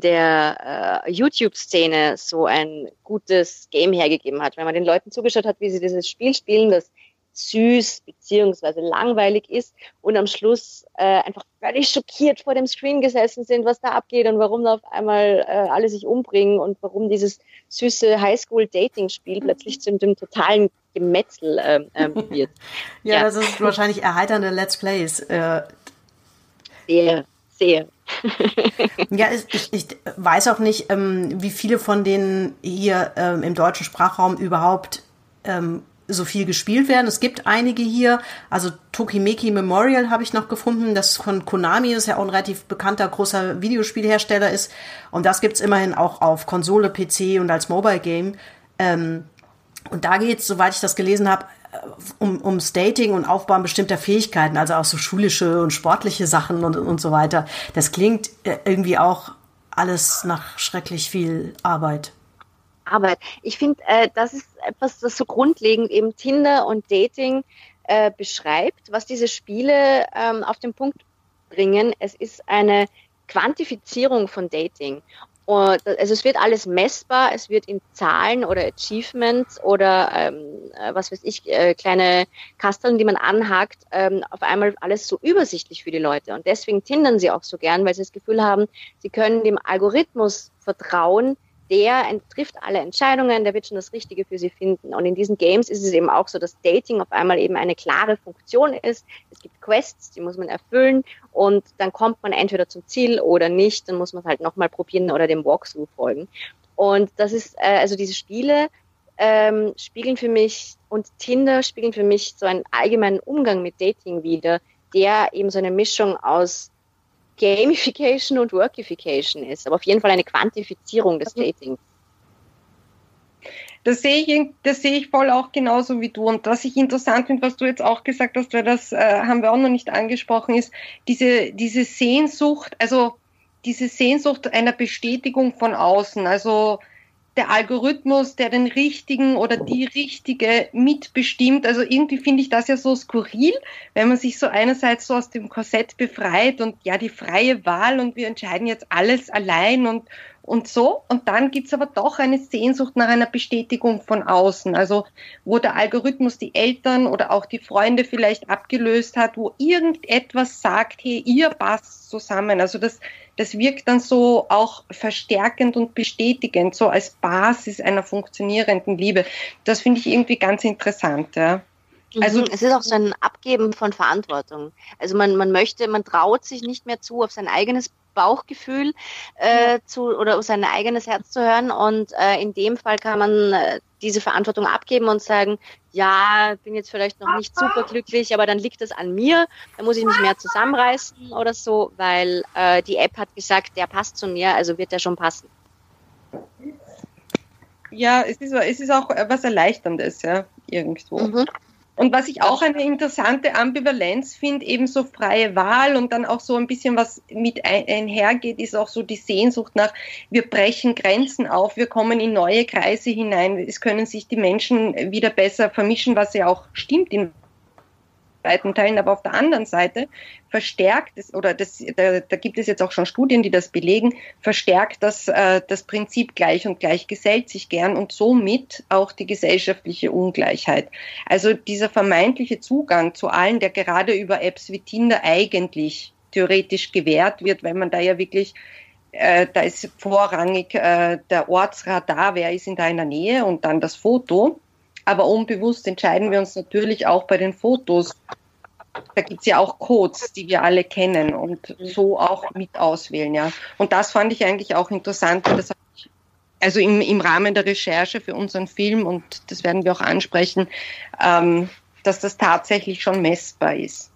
der äh, YouTube-Szene so ein gutes Game hergegeben hat. Wenn man den Leuten zugeschaut hat, wie sie dieses Spiel spielen, das süß beziehungsweise langweilig ist und am Schluss äh, einfach völlig schockiert vor dem Screen gesessen sind, was da abgeht und warum da auf einmal äh, alle sich umbringen und warum dieses süße Highschool-Dating-Spiel plötzlich zu dem totalen Gemetzel äh, äh, wird. ja, ja, das ist wahrscheinlich erheiternde Let's Plays. Äh. Sehr, sehr. ja, ich, ich weiß auch nicht, ähm, wie viele von denen hier ähm, im deutschen Sprachraum überhaupt ähm, so viel gespielt werden. Es gibt einige hier, also Tokimeki Memorial habe ich noch gefunden, das von Konami, das ja auch ein relativ bekannter großer Videospielhersteller ist. Und das gibt's immerhin auch auf Konsole, PC und als Mobile Game. Ähm, und da geht's, soweit ich das gelesen habe, um, ums Dating und Aufbauen bestimmter Fähigkeiten, also auch so schulische und sportliche Sachen und, und so weiter. Das klingt äh, irgendwie auch alles nach schrecklich viel Arbeit. Arbeit. Ich finde, äh, das ist etwas, das so grundlegend eben Tinder und Dating äh, beschreibt, was diese Spiele ähm, auf den Punkt bringen. Es ist eine Quantifizierung von Dating. Und, also es wird alles messbar, es wird in Zahlen oder Achievements oder ähm, äh, was weiß ich, äh, kleine Kasteln, die man anhakt, ähm, auf einmal alles so übersichtlich für die Leute. Und deswegen tindern sie auch so gern, weil sie das Gefühl haben, sie können dem Algorithmus vertrauen, der trifft alle Entscheidungen, der wird schon das Richtige für sie finden. Und in diesen Games ist es eben auch so, dass Dating auf einmal eben eine klare Funktion ist. Es gibt Quests, die muss man erfüllen und dann kommt man entweder zum Ziel oder nicht. Dann muss man es halt nochmal probieren oder dem Walkthrough folgen. Und das ist, äh, also diese Spiele ähm, spiegeln für mich und Tinder spiegeln für mich so einen allgemeinen Umgang mit Dating wieder, der eben so eine Mischung aus Gamification und Workification ist, aber auf jeden Fall eine Quantifizierung des mhm. Datings. Das sehe ich, das sehe ich voll auch genauso wie du. Und was ich interessant finde, was du jetzt auch gesagt hast, weil das äh, haben wir auch noch nicht angesprochen, ist diese, diese Sehnsucht, also diese Sehnsucht einer Bestätigung von außen. Also der Algorithmus, der den richtigen oder die richtige mitbestimmt. Also irgendwie finde ich das ja so skurril, wenn man sich so einerseits so aus dem Korsett befreit und ja, die freie Wahl und wir entscheiden jetzt alles allein und, und so. Und dann gibt's aber doch eine Sehnsucht nach einer Bestätigung von außen. Also wo der Algorithmus die Eltern oder auch die Freunde vielleicht abgelöst hat, wo irgendetwas sagt, hey, ihr passt zusammen. Also das, das wirkt dann so auch verstärkend und bestätigend, so als Basis einer funktionierenden Liebe. Das finde ich irgendwie ganz interessant. Ja. Also mhm. es ist auch so ein Abgeben von Verantwortung. Also man, man möchte, man traut sich nicht mehr zu, auf sein eigenes Bauchgefühl äh, zu oder sein eigenes Herz zu hören. Und äh, in dem Fall kann man äh, diese Verantwortung abgeben und sagen, ja, bin jetzt vielleicht noch nicht super glücklich, aber dann liegt das an mir. Da muss ich mich mehr zusammenreißen oder so, weil äh, die App hat gesagt, der passt zu mir, also wird der schon passen. Ja, es ist, es ist auch was Erleichterndes, ja, irgendwo. Mhm. Und was ich auch eine interessante Ambivalenz finde, eben so freie Wahl und dann auch so ein bisschen was mit einhergeht, ist auch so die Sehnsucht nach, wir brechen Grenzen auf, wir kommen in neue Kreise hinein, es können sich die Menschen wieder besser vermischen, was ja auch stimmt in weiten Teilen, aber auf der anderen Seite verstärkt es, oder das, da, da gibt es jetzt auch schon Studien, die das belegen, verstärkt das, äh, das Prinzip gleich und gleich gesellt sich gern und somit auch die gesellschaftliche Ungleichheit. Also dieser vermeintliche Zugang zu allen, der gerade über Apps wie Tinder eigentlich theoretisch gewährt wird, weil man da ja wirklich, äh, da ist vorrangig äh, der Ortsradar, wer ist in deiner Nähe und dann das Foto. Aber unbewusst entscheiden wir uns natürlich auch bei den Fotos. Da gibt es ja auch Codes, die wir alle kennen und so auch mit auswählen, ja. Und das fand ich eigentlich auch interessant, das ich, also im, im Rahmen der Recherche für unseren Film, und das werden wir auch ansprechen, ähm, dass das tatsächlich schon messbar ist.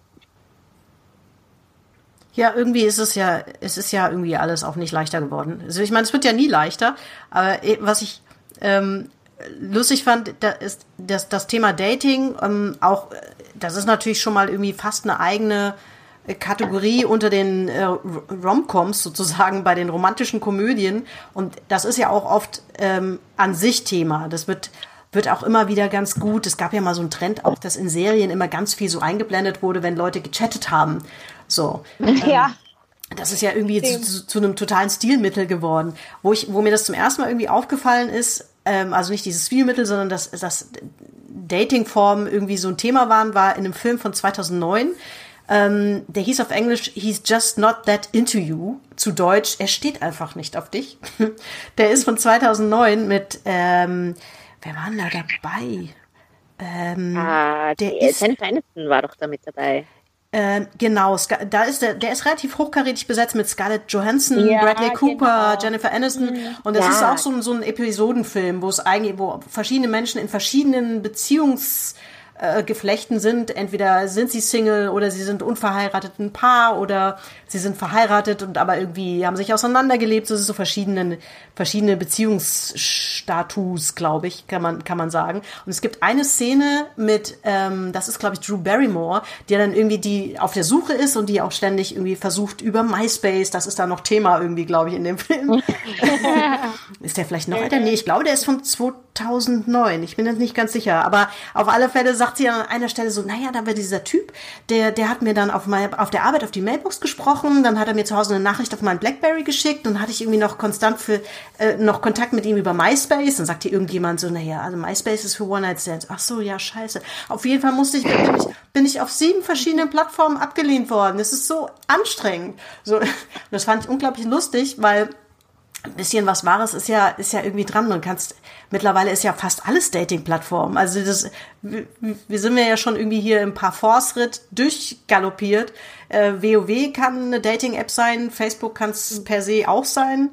Ja, irgendwie ist es ja, es ist ja irgendwie alles auch nicht leichter geworden. Also ich meine, es wird ja nie leichter, aber eh, was ich ähm, lustig fand, da ist das, das Thema Dating ähm, auch, das ist natürlich schon mal irgendwie fast eine eigene Kategorie unter den äh, Romcoms sozusagen bei den romantischen Komödien und das ist ja auch oft ähm, an sich Thema. Das wird wird auch immer wieder ganz gut. Es gab ja mal so einen Trend auch, dass in Serien immer ganz viel so eingeblendet wurde, wenn Leute gechattet haben. So. Ja. Ähm, das ist ja irgendwie zu, zu, zu, einem totalen Stilmittel geworden. Wo ich, wo mir das zum ersten Mal irgendwie aufgefallen ist, ähm, also nicht dieses Stilmittel, sondern dass, dass Datingformen irgendwie so ein Thema waren, war in einem Film von 2009. Ähm, der hieß auf Englisch He's just not that into you. Zu Deutsch, er steht einfach nicht auf dich. der ist von 2009 mit, ähm, wer war denn da dabei? Ähm, ah, der ist, Jennifer Aniston war doch da mit dabei. Ähm, genau, da ist der, der ist relativ hochkarätig besetzt mit Scarlett Johansson, ja, Bradley Cooper, genau. Jennifer Aniston. Mhm. Und das ja. ist auch so ein, so ein Episodenfilm, wo es eigentlich, wo verschiedene Menschen in verschiedenen Beziehungs äh, geflechten sind. Entweder sind sie Single oder sie sind unverheiratet ein Paar oder sie sind verheiratet und aber irgendwie haben sich auseinandergelebt. Das ist so verschiedene, verschiedene Beziehungsstatus, glaube ich, kann man, kann man sagen. Und es gibt eine Szene mit, ähm, das ist, glaube ich, Drew Barrymore, die dann irgendwie die auf der Suche ist und die auch ständig irgendwie versucht über MySpace, das ist da noch Thema irgendwie, glaube ich, in dem Film. ist der vielleicht noch älter? Nee, ich glaube, der ist von 2009. Ich bin jetzt nicht ganz sicher. Aber auf alle Fälle sagt sie an einer Stelle so, naja, da war dieser Typ, der, der hat mir dann auf, mein, auf der Arbeit auf die Mailbox gesprochen, dann hat er mir zu Hause eine Nachricht auf meinen Blackberry geschickt, dann hatte ich irgendwie noch konstant für, äh, noch Kontakt mit ihm über MySpace, dann sagte irgendjemand so, naja, also MySpace ist für One-Night-Stands. Ach so, ja, scheiße. Auf jeden Fall musste ich, bin ich, bin ich auf sieben verschiedenen Plattformen abgelehnt worden. Das ist so anstrengend. So, das fand ich unglaublich lustig, weil ein bisschen was Wahres ist ja, ist ja irgendwie dran. Man kannst, mittlerweile ist ja fast alles Dating-Plattform. Also das, wir sind ja schon irgendwie hier im Parforce-Ritt durchgaloppiert. Äh, WoW kann eine Dating-App sein, Facebook kann es per se auch sein,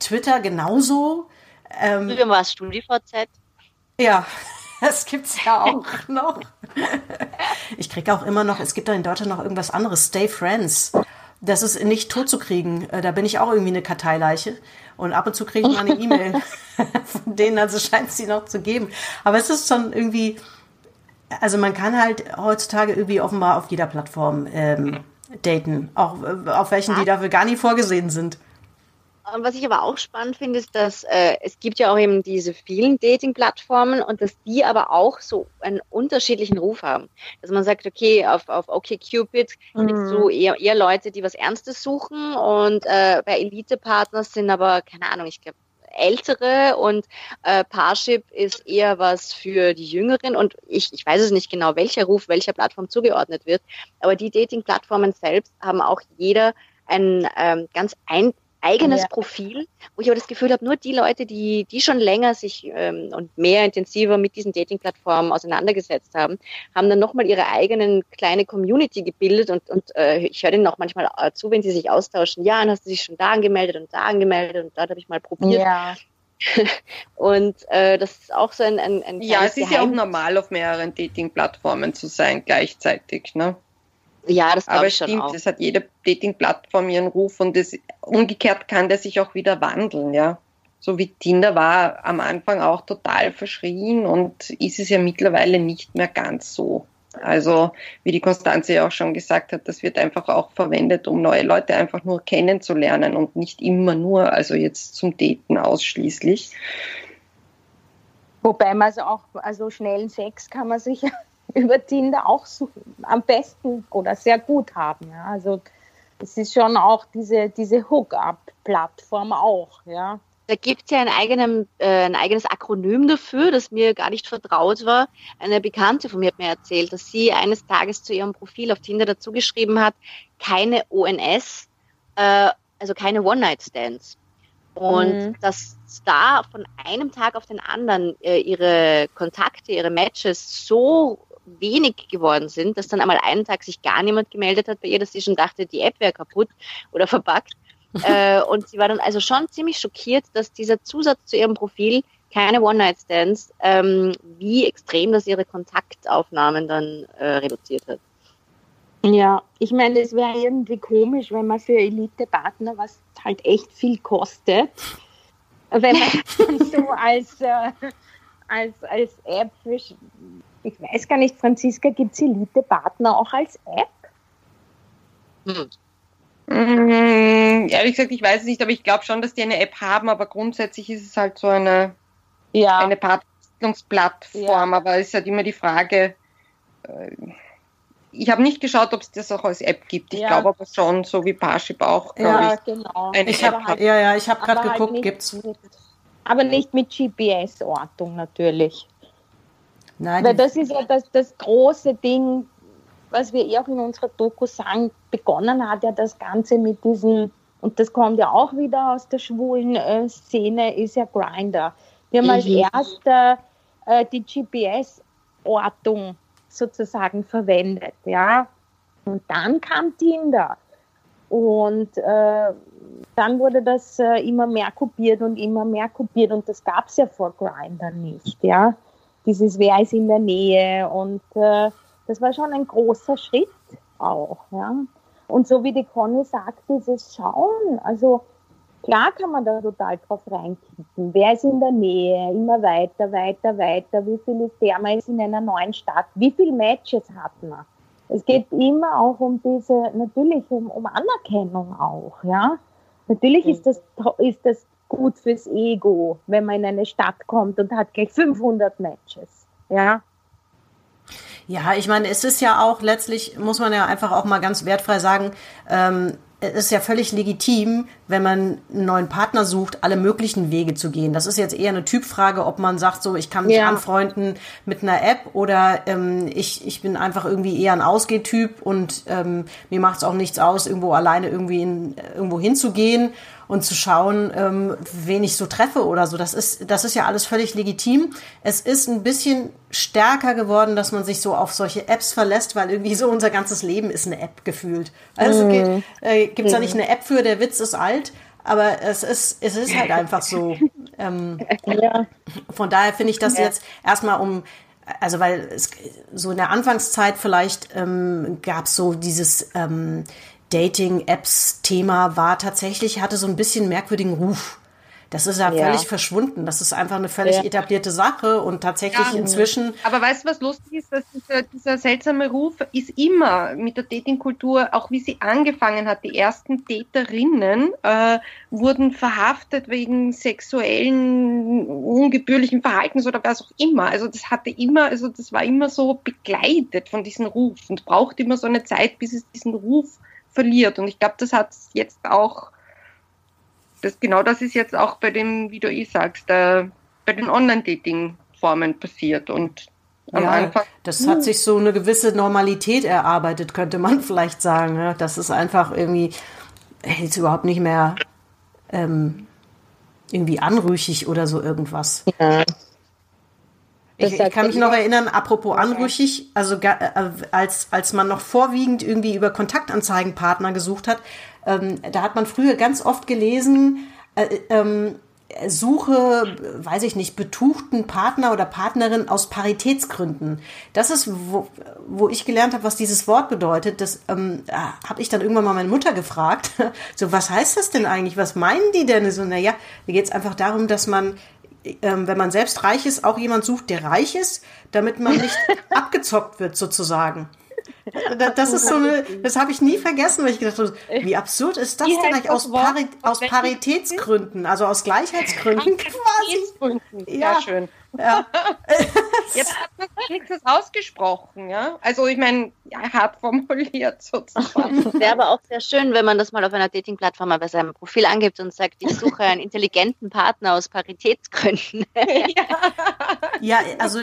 Twitter genauso. Ähm, Früher war es StudiVZ. Ja, das gibt's ja auch noch. Ich kriege auch immer noch, es gibt da in Deutschland noch irgendwas anderes, Stay Friends. Das ist nicht tot zu kriegen. Äh, da bin ich auch irgendwie eine Karteileiche. Und ab und zu kriege ich mal eine E-Mail von denen, also scheint es die noch zu geben. Aber es ist schon irgendwie, also man kann halt heutzutage irgendwie offenbar auf jeder Plattform ähm, daten. Auch äh, auf welchen, die dafür gar nicht vorgesehen sind. Was ich aber auch spannend finde, ist, dass äh, es gibt ja auch eben diese vielen Dating-Plattformen und dass die aber auch so einen unterschiedlichen Ruf haben. Dass man sagt, okay, auf, auf OkCupid mhm. es so eher, eher Leute, die was Ernstes suchen und äh, bei Elite-Partners sind aber, keine Ahnung, ich glaube, ältere und äh, Parship ist eher was für die Jüngeren und ich, ich weiß es nicht genau, welcher Ruf welcher Plattform zugeordnet wird, aber die Dating-Plattformen selbst haben auch jeder ein ähm, ganz ein, eigenes ja. Profil, wo ich aber das Gefühl habe, nur die Leute, die, die schon länger sich ähm, und mehr intensiver mit diesen Dating-Plattformen auseinandergesetzt haben, haben dann nochmal ihre eigenen kleine Community gebildet und, und äh, ich höre denen auch manchmal äh, zu, wenn sie sich austauschen, ja, dann hast du dich schon da angemeldet und da angemeldet und dort habe ich mal probiert. Ja. und äh, das ist auch so ein, ein, ein Ja, es ist ja auch normal, auf mehreren Dating-Plattformen zu sein gleichzeitig, ne? Ja, das glaube ich schon stimmt, es hat jede Dating-Plattform ihren Ruf und das, umgekehrt kann der sich auch wieder wandeln, ja. So wie Tinder war am Anfang auch total verschrien und ist es ja mittlerweile nicht mehr ganz so. Also, wie die Konstanze ja auch schon gesagt hat, das wird einfach auch verwendet, um neue Leute einfach nur kennenzulernen und nicht immer nur, also jetzt zum Daten ausschließlich. Wobei man also auch, also schnellen Sex kann man sich über Tinder auch so am besten oder sehr gut haben. Ja. Also es ist schon auch diese, diese Hookup-Plattform auch, ja. Da gibt es ja ein, eigenen, äh, ein eigenes Akronym dafür, das mir gar nicht vertraut war. Eine Bekannte von mir hat mir erzählt, dass sie eines Tages zu ihrem Profil auf Tinder dazu geschrieben hat, keine ONS, äh, also keine One-Night-Stands. Und mhm. dass da von einem Tag auf den anderen äh, ihre Kontakte, ihre Matches so wenig geworden sind, dass dann einmal einen Tag sich gar niemand gemeldet hat bei ihr, dass sie schon dachte, die App wäre kaputt oder verpackt. äh, und sie war dann also schon ziemlich schockiert, dass dieser Zusatz zu ihrem Profil keine One-Night-Stands, ähm, wie extrem das ihre Kontaktaufnahmen dann äh, reduziert hat. Ja, ich meine, es wäre irgendwie komisch, wenn man für Elite-Partner, was halt echt viel kostet, wenn man so als, äh, als, als App für, ich weiß gar nicht, Franziska, gibt es Elite-Partner auch als App? Hm. Mmh, ehrlich gesagt, ich weiß es nicht, aber ich glaube schon, dass die eine App haben, aber grundsätzlich ist es halt so eine, ja. eine Partnerplattform, ja. aber es ist halt immer die Frage, äh, ich habe nicht geschaut, ob es das auch als App gibt. Ich ja. glaube aber schon, so wie Parship auch, glaube ja, ich. Genau. ich hab, halt, ja, ja, ich habe gerade halt geguckt, gibt es. Aber nicht mit GPS-Ortung natürlich. Nein, Weil das ist ja das, das große Ding, was wir eh auch in unserer Doku sagen, begonnen hat ja das Ganze mit diesen, und das kommt ja auch wieder aus der schwulen äh, Szene, ist ja Grinder. Wir haben mhm. als erster äh, die GPS-Ortung sozusagen verwendet, ja. Und dann kam Tinder. Und äh, dann wurde das äh, immer mehr kopiert und immer mehr kopiert und das gab es ja vor Grindr nicht, ja. Dieses Wer ist in der Nähe und äh, das war schon ein großer Schritt auch, ja. Und so wie die Conny sagt, dieses Schauen, also klar kann man da total drauf reinkicken. Wer ist in der Nähe? Immer weiter, weiter, weiter. Wie viel ist der? Man ist in einer neuen Stadt. Wie viele Matches hat man? Es geht immer auch um diese, natürlich um, um Anerkennung auch, ja. Natürlich ist das, ist das gut fürs Ego, wenn man in eine Stadt kommt und hat gleich 500 Matches, ja. Ja, ich meine, es ist ja auch letztlich, muss man ja einfach auch mal ganz wertfrei sagen, ähm, es ist ja völlig legitim, wenn man einen neuen Partner sucht, alle möglichen Wege zu gehen. Das ist jetzt eher eine Typfrage, ob man sagt, so ich kann mich ja. anfreunden mit einer App oder ähm, ich, ich bin einfach irgendwie eher ein Ausgehtyp und ähm, mir macht es auch nichts aus, irgendwo alleine irgendwie in, irgendwo hinzugehen und zu schauen, ähm, wen ich so treffe oder so. Das ist, das ist ja alles völlig legitim. Es ist ein bisschen stärker geworden, dass man sich so auf solche Apps verlässt, weil irgendwie so unser ganes Leben ist eine App gefühlt. Also mhm. äh, gibt es da nicht eine App für, der Witz ist alt, aber es ist, es ist halt einfach so. Ähm, ja. Von daher finde ich das ja. jetzt erstmal um also weil es so in der Anfangszeit vielleicht ähm, gab es so dieses ähm, Dating-Apps-Thema war tatsächlich, hatte so ein bisschen merkwürdigen Ruf. Das ist ja, ja, völlig verschwunden. Das ist einfach eine völlig ja. etablierte Sache und tatsächlich ja. inzwischen. Aber weißt du, was lustig ist? Dass dieser, dieser seltsame Ruf ist immer mit der Datingkultur, auch wie sie angefangen hat. Die ersten Täterinnen äh, wurden verhaftet wegen sexuellen ungebührlichen Verhaltens oder was auch immer. Also das hatte immer, also das war immer so begleitet von diesem Ruf und braucht immer so eine Zeit, bis es diesen Ruf verliert. Und ich glaube, das hat jetzt auch, das, genau das ist jetzt auch bei dem, wie du eh sagst, äh, bei den Online-Dating-Formen passiert. Und am ja, Anfang. Das hat sich so eine gewisse Normalität erarbeitet, könnte man vielleicht sagen. Ja? Das ist einfach irgendwie jetzt überhaupt nicht mehr ähm, irgendwie anrüchig oder so irgendwas. Ja. Ich, ich, kann mich noch erinnern, apropos anrüchig, also äh, als, als man noch vorwiegend irgendwie über Kontaktanzeigenpartner gesucht hat, ähm, da hat man früher ganz oft gelesen, äh, ähm, Suche, weiß ich nicht, betuchten Partner oder Partnerin aus Paritätsgründen. Das ist, wo, wo ich gelernt habe, was dieses Wort bedeutet. Das ähm, habe ich dann irgendwann mal meine Mutter gefragt. So, was heißt das denn eigentlich? Was meinen die denn? So, naja, mir geht es einfach darum, dass man ähm, wenn man selbst reich ist, auch jemand sucht, der reich ist, damit man nicht abgezockt wird sozusagen. Das ist so eine, das habe ich nie vergessen, weil ich gedacht habe, wie absurd ist das denn eigentlich aus, Pari aus Paritätsgründen, also aus Gleichheitsgründen quasi. Ja, schön. Ja. Jetzt hat man wenigstens ausgesprochen, ja. Also ich meine, hart formuliert sozusagen. Wäre aber auch sehr schön, wenn man das mal auf einer Dating-Plattform bei seinem Profil angibt und sagt, ich suche einen intelligenten Partner aus Paritätsgründen. ja. ja, also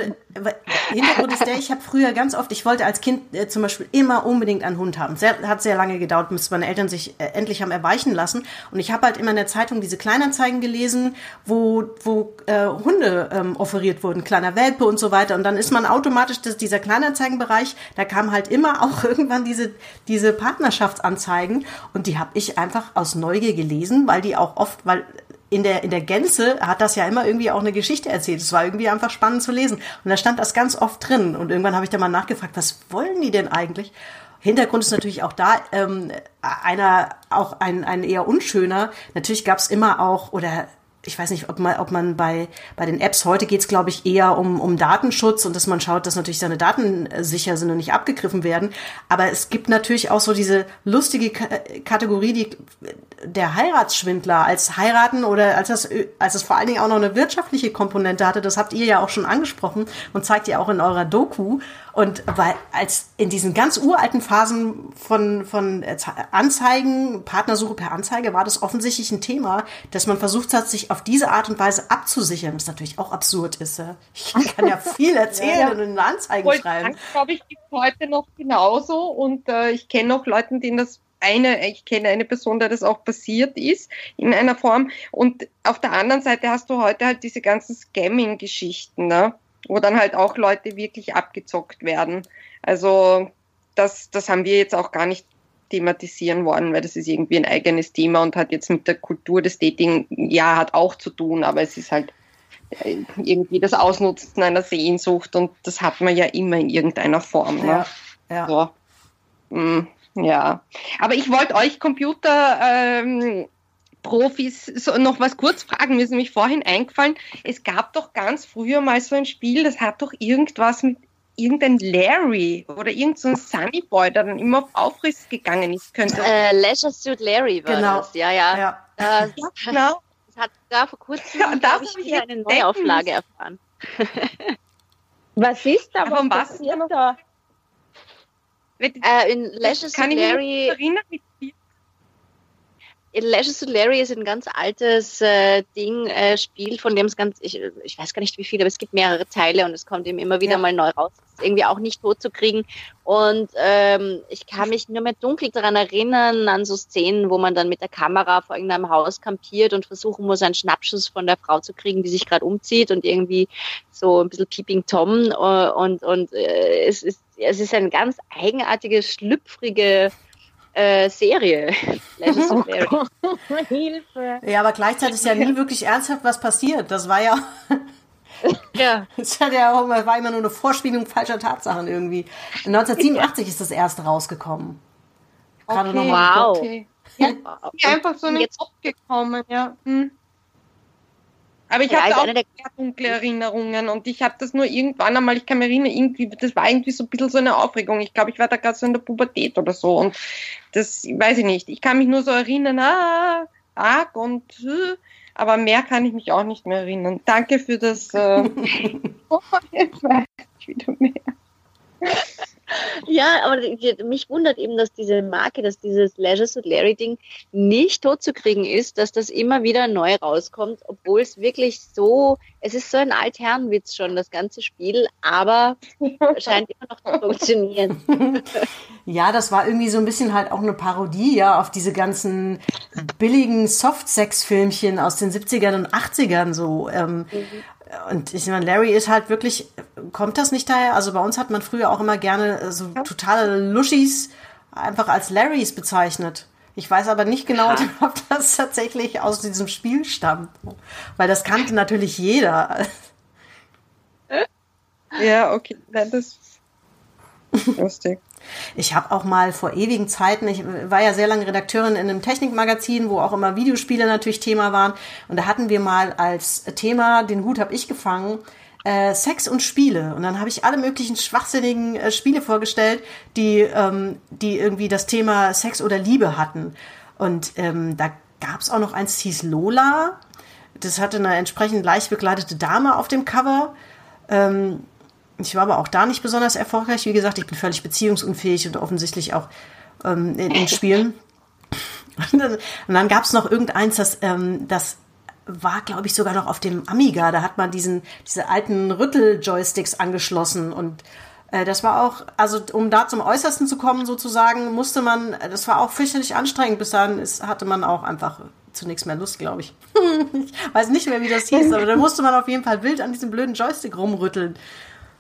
Hintergrund ist der, ich habe früher ganz oft, ich wollte als Kind äh, zum Beispiel immer unbedingt einen Hund haben. Sehr, hat sehr lange gedauert, bis meine Eltern sich äh, endlich haben erweichen lassen. Und ich habe halt immer in der Zeitung diese Kleinanzeigen gelesen, wo, wo äh, Hunde ähm, offeriert wurden, kleiner Welpe und so weiter. Und dann ist man automatisch, dass dieser Kleinanzeigenbereich, da kam halt immer auch irgendwann diese, diese Partnerschaftsanzeigen und die habe ich einfach aus Neugier gelesen, weil die auch oft, weil in der, in der Gänze hat das ja immer irgendwie auch eine Geschichte erzählt. Es war irgendwie einfach spannend zu lesen. Und da stand das ganz oft drin. Und irgendwann habe ich da mal nachgefragt, was wollen die denn eigentlich? Hintergrund ist natürlich auch da ähm, einer, auch ein, ein eher unschöner. Natürlich gab es immer auch, oder ich weiß nicht, ob man, ob man bei, bei den Apps heute geht es, glaube ich, eher um, um Datenschutz und dass man schaut, dass natürlich seine Daten äh, sicher sind und nicht abgegriffen werden. Aber es gibt natürlich auch so diese lustige K Kategorie, die der Heiratsschwindler als heiraten oder als das, als es vor allen Dingen auch noch eine wirtschaftliche Komponente hatte, das habt ihr ja auch schon angesprochen und zeigt ihr auch in eurer Doku. Und weil als in diesen ganz uralten Phasen von, von Anzeigen, Partnersuche per Anzeige, war das offensichtlich ein Thema, dass man versucht hat, sich auf diese Art und Weise abzusichern, was natürlich auch absurd ist. Ich kann ja viel erzählen ja, ja. und in Anzeigen Voll schreiben. glaube ich, gibt heute noch genauso und äh, ich kenne auch Leute, denen das eine, ich kenne eine Person, der das auch passiert ist in einer Form. Und auf der anderen Seite hast du heute halt diese ganzen Scamming-Geschichten, ne? wo dann halt auch Leute wirklich abgezockt werden. Also das, das haben wir jetzt auch gar nicht thematisieren wollen, weil das ist irgendwie ein eigenes Thema und hat jetzt mit der Kultur des Dating, ja, hat auch zu tun, aber es ist halt äh, irgendwie das Ausnutzen einer Sehnsucht und das hat man ja immer in irgendeiner Form. Ne? Ja, ja. So. Mm, ja. Aber ich wollte euch Computer ähm, Profis so noch was kurz fragen, mir ist nämlich vorhin eingefallen, es gab doch ganz früher mal so ein Spiel, das hat doch irgendwas mit irgendein Larry oder irgendein so Sunny Boy, der dann immer auf Aufriss gegangen ist, könnte. Äh, Leisure Suit Larry war genau. das, ja, ja. ja. Das, ja genau. Das hat da vor kurzem, ja, da ich hier eine Neuauflage erfahren. was ist da? Aber was passiert da? Äh, in Leisure Suit Larry... Erinnern, mit Lashes to Larry ist ein ganz altes äh, Ding, äh, Spiel, von dem es ganz, ich, ich weiß gar nicht wie viele, aber es gibt mehrere Teile und es kommt eben immer wieder ja. mal neu raus. Irgendwie auch nicht tot zu kriegen. Und ähm, ich kann mich nur mehr dunkel daran erinnern, an so Szenen, wo man dann mit der Kamera vor irgendeinem Haus kampiert und versuchen muss, einen Schnappschuss von der Frau zu kriegen, die sich gerade umzieht und irgendwie so ein bisschen Peeping Tom. Äh, und und äh, es, ist, es ist ein ganz eigenartige, schlüpfrige äh, Serie. oh Hilfe. Ja, aber gleichzeitig ist ja nie wirklich ernsthaft was passiert. Das war ja. ja. Das hat ja auch, war immer nur eine Vorspielung falscher Tatsachen irgendwie. 1987 ist das erste rausgekommen. Gerade okay, wow. Okay. Ja, einfach so eine Top gekommen, ja. Hm. Aber ich ja, habe also auch dunkle Erinnerungen und ich habe das nur irgendwann einmal, ich kann mich erinnern, irgendwie, das war irgendwie so ein bisschen so eine Aufregung. Ich glaube, ich war da gerade so in der Pubertät oder so und das weiß ich nicht. Ich kann mich nur so erinnern, ah, arg und äh, aber mehr kann ich mich auch nicht mehr erinnern. Danke für das. Äh, oh, jetzt weiß ich wieder mehr. Ja, aber mich wundert eben, dass diese Marke, dass dieses Leisure Suit Larry Ding nicht tot zu kriegen ist, dass das immer wieder neu rauskommt, obwohl es wirklich so, es ist so ein Altherrenwitz schon, das ganze Spiel, aber scheint immer noch zu funktionieren. Ja, das war irgendwie so ein bisschen halt auch eine Parodie, ja, auf diese ganzen billigen Soft-Sex-Filmchen aus den 70ern und 80ern so. Ähm, mhm. Und ich meine, Larry ist halt wirklich, kommt das nicht daher? Also bei uns hat man früher auch immer gerne so totale Luschis einfach als Larrys bezeichnet. Ich weiß aber nicht genau, ja. ob das tatsächlich aus diesem Spiel stammt. Weil das kannte natürlich jeder. Ja, okay. Das ist lustig. Ich habe auch mal vor ewigen Zeiten, ich war ja sehr lange Redakteurin in einem Technikmagazin, wo auch immer Videospiele natürlich Thema waren. Und da hatten wir mal als Thema, den Hut habe ich gefangen, äh, Sex und Spiele. Und dann habe ich alle möglichen schwachsinnigen äh, Spiele vorgestellt, die, ähm, die irgendwie das Thema Sex oder Liebe hatten. Und ähm, da gab es auch noch eins, das hieß Lola. Das hatte eine entsprechend leicht bekleidete Dame auf dem Cover. Ähm, ich war aber auch da nicht besonders erfolgreich. Wie gesagt, ich bin völlig beziehungsunfähig und offensichtlich auch ähm, in, in Spielen. Und dann, dann gab es noch irgendeins, das, ähm, das war, glaube ich, sogar noch auf dem Amiga. Da hat man diesen, diese alten Rüttel-Joysticks angeschlossen und äh, das war auch, also um da zum Äußersten zu kommen sozusagen, musste man, das war auch fürchterlich anstrengend. Bis dahin ist, hatte man auch einfach zunächst mehr Lust, glaube ich. ich weiß nicht mehr, wie das hieß, aber da musste man auf jeden Fall wild an diesem blöden Joystick rumrütteln.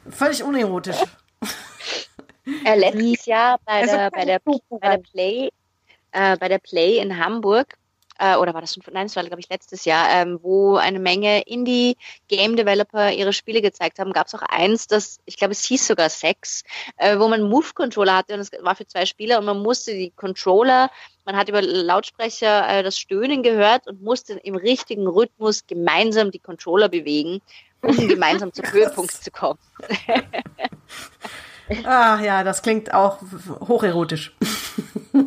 Völlig unerotisch. Äh, letztes Jahr bei der, bei der, bei der Play, äh, bei der Play in Hamburg äh, oder war das schon, nein, das war glaube ich letztes Jahr, ähm, wo eine Menge Indie-Game-Developer ihre Spiele gezeigt haben, gab es auch eins, das, ich glaube, es hieß sogar Sex, äh, wo man Move-Controller hatte und es war für zwei Spieler und man musste die Controller, man hat über Lautsprecher äh, das Stöhnen gehört und musste im richtigen Rhythmus gemeinsam die Controller bewegen, um gemeinsam zum Höhepunkt zu kommen. Ah ja, das klingt auch hocherotisch.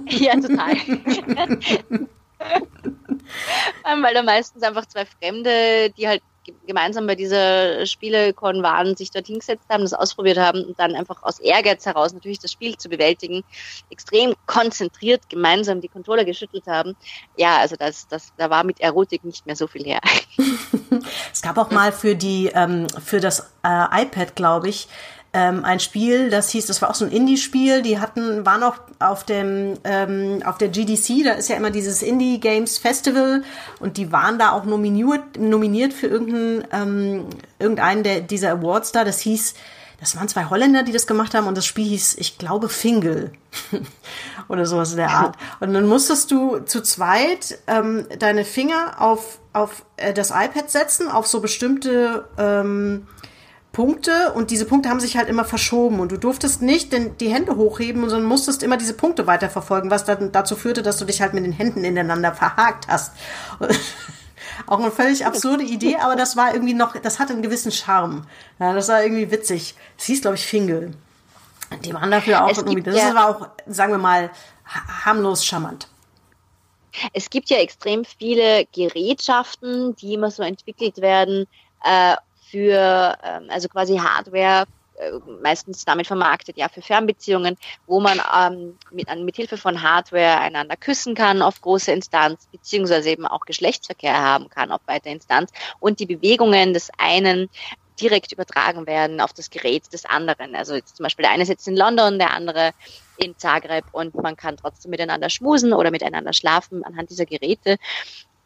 Ja, total. Weil da meistens einfach zwei Fremde, die halt gemeinsam bei dieser Spielekon waren, sich dort hingesetzt haben, das ausprobiert haben und dann einfach aus Ehrgeiz heraus natürlich das Spiel zu bewältigen, extrem konzentriert gemeinsam die Controller geschüttelt haben. Ja, also das, das, da war mit Erotik nicht mehr so viel her. es gab auch mal für die, ähm, für das äh, iPad, glaube ich, ähm, ein Spiel, das hieß, das war auch so ein Indie-Spiel, die hatten, waren auch auf dem, ähm, auf der GDC, da ist ja immer dieses Indie Games Festival. Und die waren da auch nominiert, nominiert für irgendeinen, ähm, irgendeinen der, dieser Awards da, das hieß, das waren zwei Holländer, die das gemacht haben. Und das Spiel hieß, ich glaube, Fingal. Oder sowas in der Art. Und dann musstest du zu zweit ähm, deine Finger auf, auf äh, das iPad setzen, auf so bestimmte ähm, Punkte und diese Punkte haben sich halt immer verschoben und du durftest nicht denn die Hände hochheben, sondern musstest immer diese Punkte weiterverfolgen, was dann dazu führte, dass du dich halt mit den Händen ineinander verhakt hast. Auch eine völlig absurde Idee, aber das war irgendwie noch, das hatte einen gewissen Charme. Ja, das war irgendwie witzig. Es hieß, glaube ich, Fingel. Die waren dafür auch irgendwie, das ja war auch, sagen wir mal, harmlos charmant. Es gibt ja extrem viele Gerätschaften, die immer so entwickelt werden, äh, für, ähm, also quasi Hardware, äh, meistens damit vermarktet, ja, für Fernbeziehungen, wo man ähm, mit, mit Hilfe von Hardware einander küssen kann auf große Instanz, beziehungsweise eben auch Geschlechtsverkehr haben kann auf weiter Instanz und die Bewegungen des einen direkt übertragen werden auf das Gerät des anderen. Also jetzt zum Beispiel der eine sitzt in London, der andere in Zagreb und man kann trotzdem miteinander schmusen oder miteinander schlafen anhand dieser Geräte.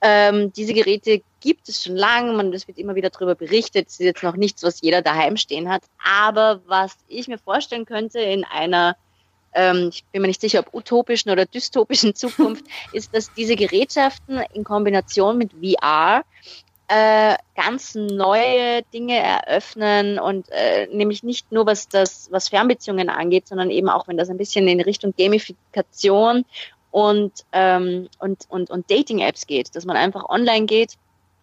Ähm, diese Geräte gibt es schon lange, man, es wird immer wieder darüber berichtet. Es ist jetzt noch nichts, was jeder daheim stehen hat. Aber was ich mir vorstellen könnte in einer, ähm, ich bin mir nicht sicher, ob utopischen oder dystopischen Zukunft, ist, dass diese Gerätschaften in Kombination mit VR äh, ganz neue Dinge eröffnen und äh, nämlich nicht nur was das was Fernbeziehungen angeht, sondern eben auch wenn das ein bisschen in Richtung Gamifikation und, ähm, und, und, und Dating-Apps geht, dass man einfach online geht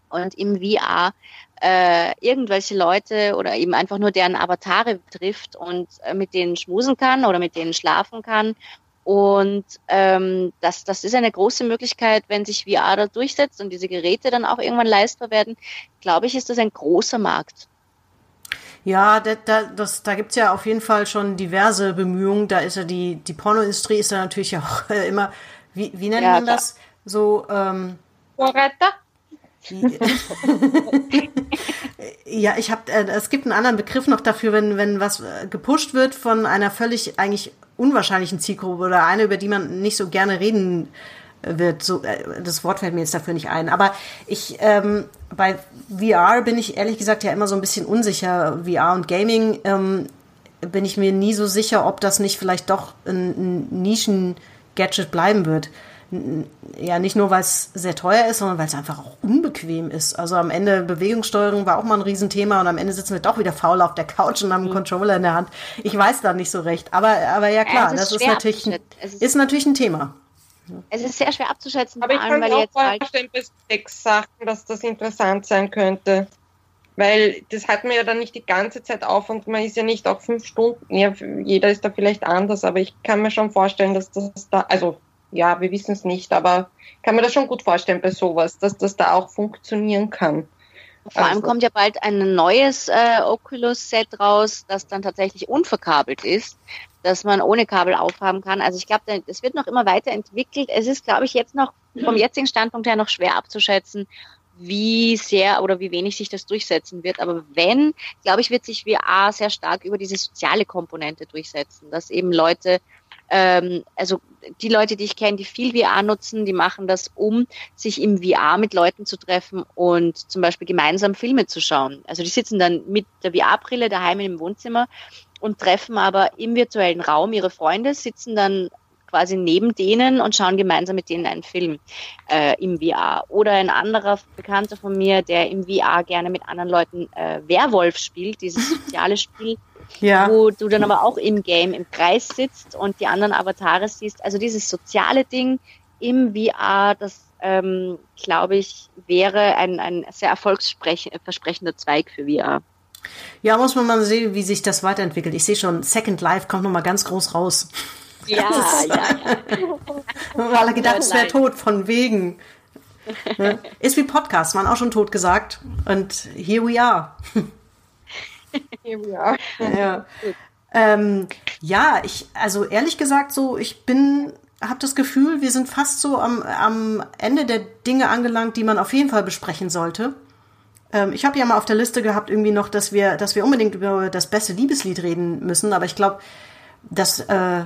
und im VR äh, irgendwelche Leute oder eben einfach nur deren Avatare trifft und äh, mit denen schmusen kann oder mit denen schlafen kann. Und ähm, das, das ist eine große Möglichkeit, wenn sich VR da durchsetzt und diese Geräte dann auch irgendwann leistbar werden, glaube ich, ist das ein großer Markt. Ja, da, da, das, da gibt's ja auf jeden Fall schon diverse Bemühungen. Da ist ja die, die Pornoindustrie ist da natürlich auch äh, immer, wie, wie nennt ja, man das? So, ähm, Vorreiter? ja, ich habe, äh, es gibt einen anderen Begriff noch dafür, wenn, wenn was äh, gepusht wird von einer völlig eigentlich unwahrscheinlichen Zielgruppe oder eine, über die man nicht so gerne reden wird. So, äh, das Wort fällt mir jetzt dafür nicht ein. Aber ich, ähm, bei VR bin ich ehrlich gesagt ja immer so ein bisschen unsicher. VR und Gaming ähm, bin ich mir nie so sicher, ob das nicht vielleicht doch ein, ein Nischen-Gadget bleiben wird. Ja, nicht nur, weil es sehr teuer ist, sondern weil es einfach auch unbequem ist. Also am Ende Bewegungssteuerung war auch mal ein Riesenthema und am Ende sitzen wir doch wieder faul auf der Couch und haben einen mhm. Controller in der Hand. Ich weiß da nicht so recht. Aber, aber ja klar, ja, ist das ist natürlich, ist, ist natürlich ein Thema. Es ist sehr schwer abzuschätzen, aber ich allem, kann mir auch vorstellen, bei sechs Sachen, dass das interessant sein könnte. Weil das hat man ja dann nicht die ganze Zeit auf und man ist ja nicht auch fünf Stunden. Ja, jeder ist da vielleicht anders, aber ich kann mir schon vorstellen, dass das da, also ja, wir wissen es nicht, aber kann mir das schon gut vorstellen bei sowas, dass das da auch funktionieren kann. Vor allem kommt ja bald ein neues äh, Oculus-Set raus, das dann tatsächlich unverkabelt ist, dass man ohne Kabel aufhaben kann. Also ich glaube, es wird noch immer weiterentwickelt. Es ist, glaube ich, jetzt noch vom jetzigen Standpunkt her noch schwer abzuschätzen, wie sehr oder wie wenig sich das durchsetzen wird. Aber wenn, glaube ich, wird sich VR sehr stark über diese soziale Komponente durchsetzen, dass eben Leute ähm, also die Leute, die ich kenne, die viel VR nutzen, die machen das, um sich im VR mit Leuten zu treffen und zum Beispiel gemeinsam Filme zu schauen. Also die sitzen dann mit der VR-Brille daheim im Wohnzimmer und treffen aber im virtuellen Raum ihre Freunde, sitzen dann quasi neben denen und schauen gemeinsam mit denen einen Film äh, im VR. Oder ein anderer Bekannter von mir, der im VR gerne mit anderen Leuten äh, Werwolf spielt, dieses soziale Spiel, ja. wo du dann aber auch im Game im Kreis sitzt und die anderen Avatare siehst. Also dieses soziale Ding im VR, das ähm, glaube ich, wäre ein, ein sehr erfolgsversprechender Zweig für VR. Ja, muss man mal sehen, wie sich das weiterentwickelt. Ich sehe schon, Second Life kommt nochmal ganz groß raus. Ja, ja, ja. Alle gedacht, es wäre tot, von wegen. Ne? Ist wie Podcast, waren auch schon tot gesagt. Und here we are. Ja. Ja. Ähm, ja, ich, also ehrlich gesagt, so, ich bin, habe das Gefühl, wir sind fast so am, am Ende der Dinge angelangt, die man auf jeden Fall besprechen sollte. Ähm, ich habe ja mal auf der Liste gehabt, irgendwie noch, dass wir, dass wir unbedingt über das beste Liebeslied reden müssen, aber ich glaube, das, äh,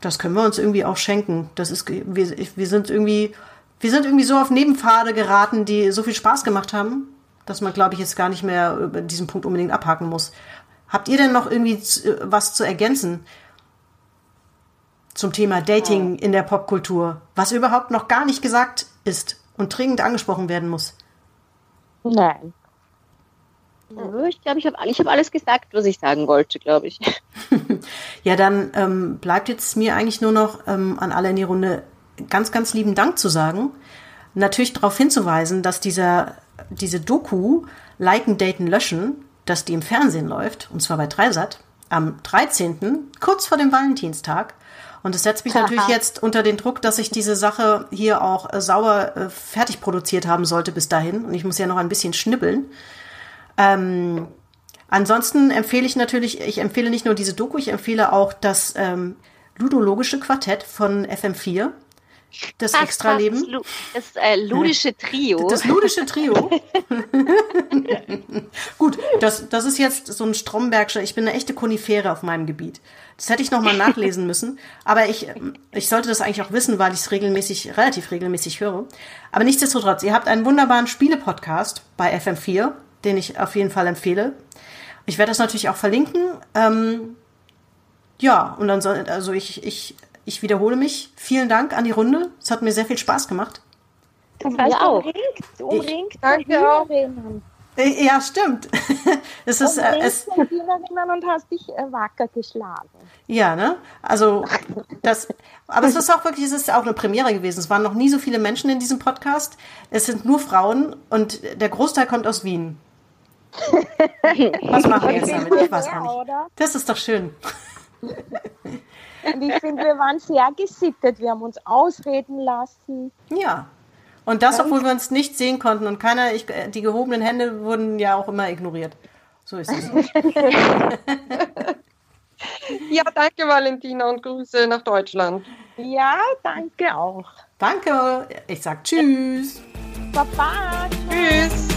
das können wir uns irgendwie auch schenken. Das ist, wir, wir sind irgendwie, wir sind irgendwie so auf Nebenpfade geraten, die so viel Spaß gemacht haben dass man, glaube ich, jetzt gar nicht mehr über diesen Punkt unbedingt abhaken muss. Habt ihr denn noch irgendwie was zu ergänzen zum Thema Dating in der Popkultur, was überhaupt noch gar nicht gesagt ist und dringend angesprochen werden muss? Nein. Ich glaube, ich habe hab alles gesagt, was ich sagen wollte, glaube ich. ja, dann ähm, bleibt jetzt mir eigentlich nur noch ähm, an alle in die Runde ganz, ganz lieben Dank zu sagen. Natürlich darauf hinzuweisen, dass dieser diese Doku Liken, Daten, Löschen, dass die im Fernsehen läuft, und zwar bei Dreisat, am 13., kurz vor dem Valentinstag. Und es setzt mich natürlich jetzt unter den Druck, dass ich diese Sache hier auch äh, sauer äh, fertig produziert haben sollte bis dahin. Und ich muss ja noch ein bisschen schnibbeln. Ähm, ansonsten empfehle ich natürlich, ich empfehle nicht nur diese Doku, ich empfehle auch das ähm, Ludologische Quartett von FM4 das fast, Extraleben. Fast, das, das äh, ludische Trio. Das ludische Trio. Gut, das, das ist jetzt so ein Strombergscher. Ich bin eine echte Konifere auf meinem Gebiet. Das hätte ich nochmal nachlesen müssen. Aber ich, ich sollte das eigentlich auch wissen, weil ich es regelmäßig, relativ regelmäßig höre. Aber nichtsdestotrotz, ihr habt einen wunderbaren Spiele-Podcast bei FM4, den ich auf jeden Fall empfehle. Ich werde das natürlich auch verlinken. Ähm, ja, und dann soll, also ich, ich ich wiederhole mich. Vielen Dank an die Runde. Es hat mir sehr viel Spaß gemacht. Das heißt, ja, umringt, umringt danke auch. Äh, ja, stimmt. es ist äh, es und hast dich äh, wacker geschlagen. Ja, ne? Also das aber es ist auch wirklich, es ist auch eine Premiere gewesen. Es waren noch nie so viele Menschen in diesem Podcast. Es sind nur Frauen und der Großteil kommt aus Wien. Was machen wir jetzt damit? Ich weiß auch nicht. Das ist doch schön. Und ich finde, wir waren sehr gesittet. Wir haben uns ausreden lassen. Ja. Und das, obwohl wir uns nicht sehen konnten und keiner, ich, die gehobenen Hände wurden ja auch immer ignoriert. So ist es. ja, danke Valentina und Grüße nach Deutschland. Ja, danke auch. Danke. Ich sag Tschüss. Baba. Tschüss.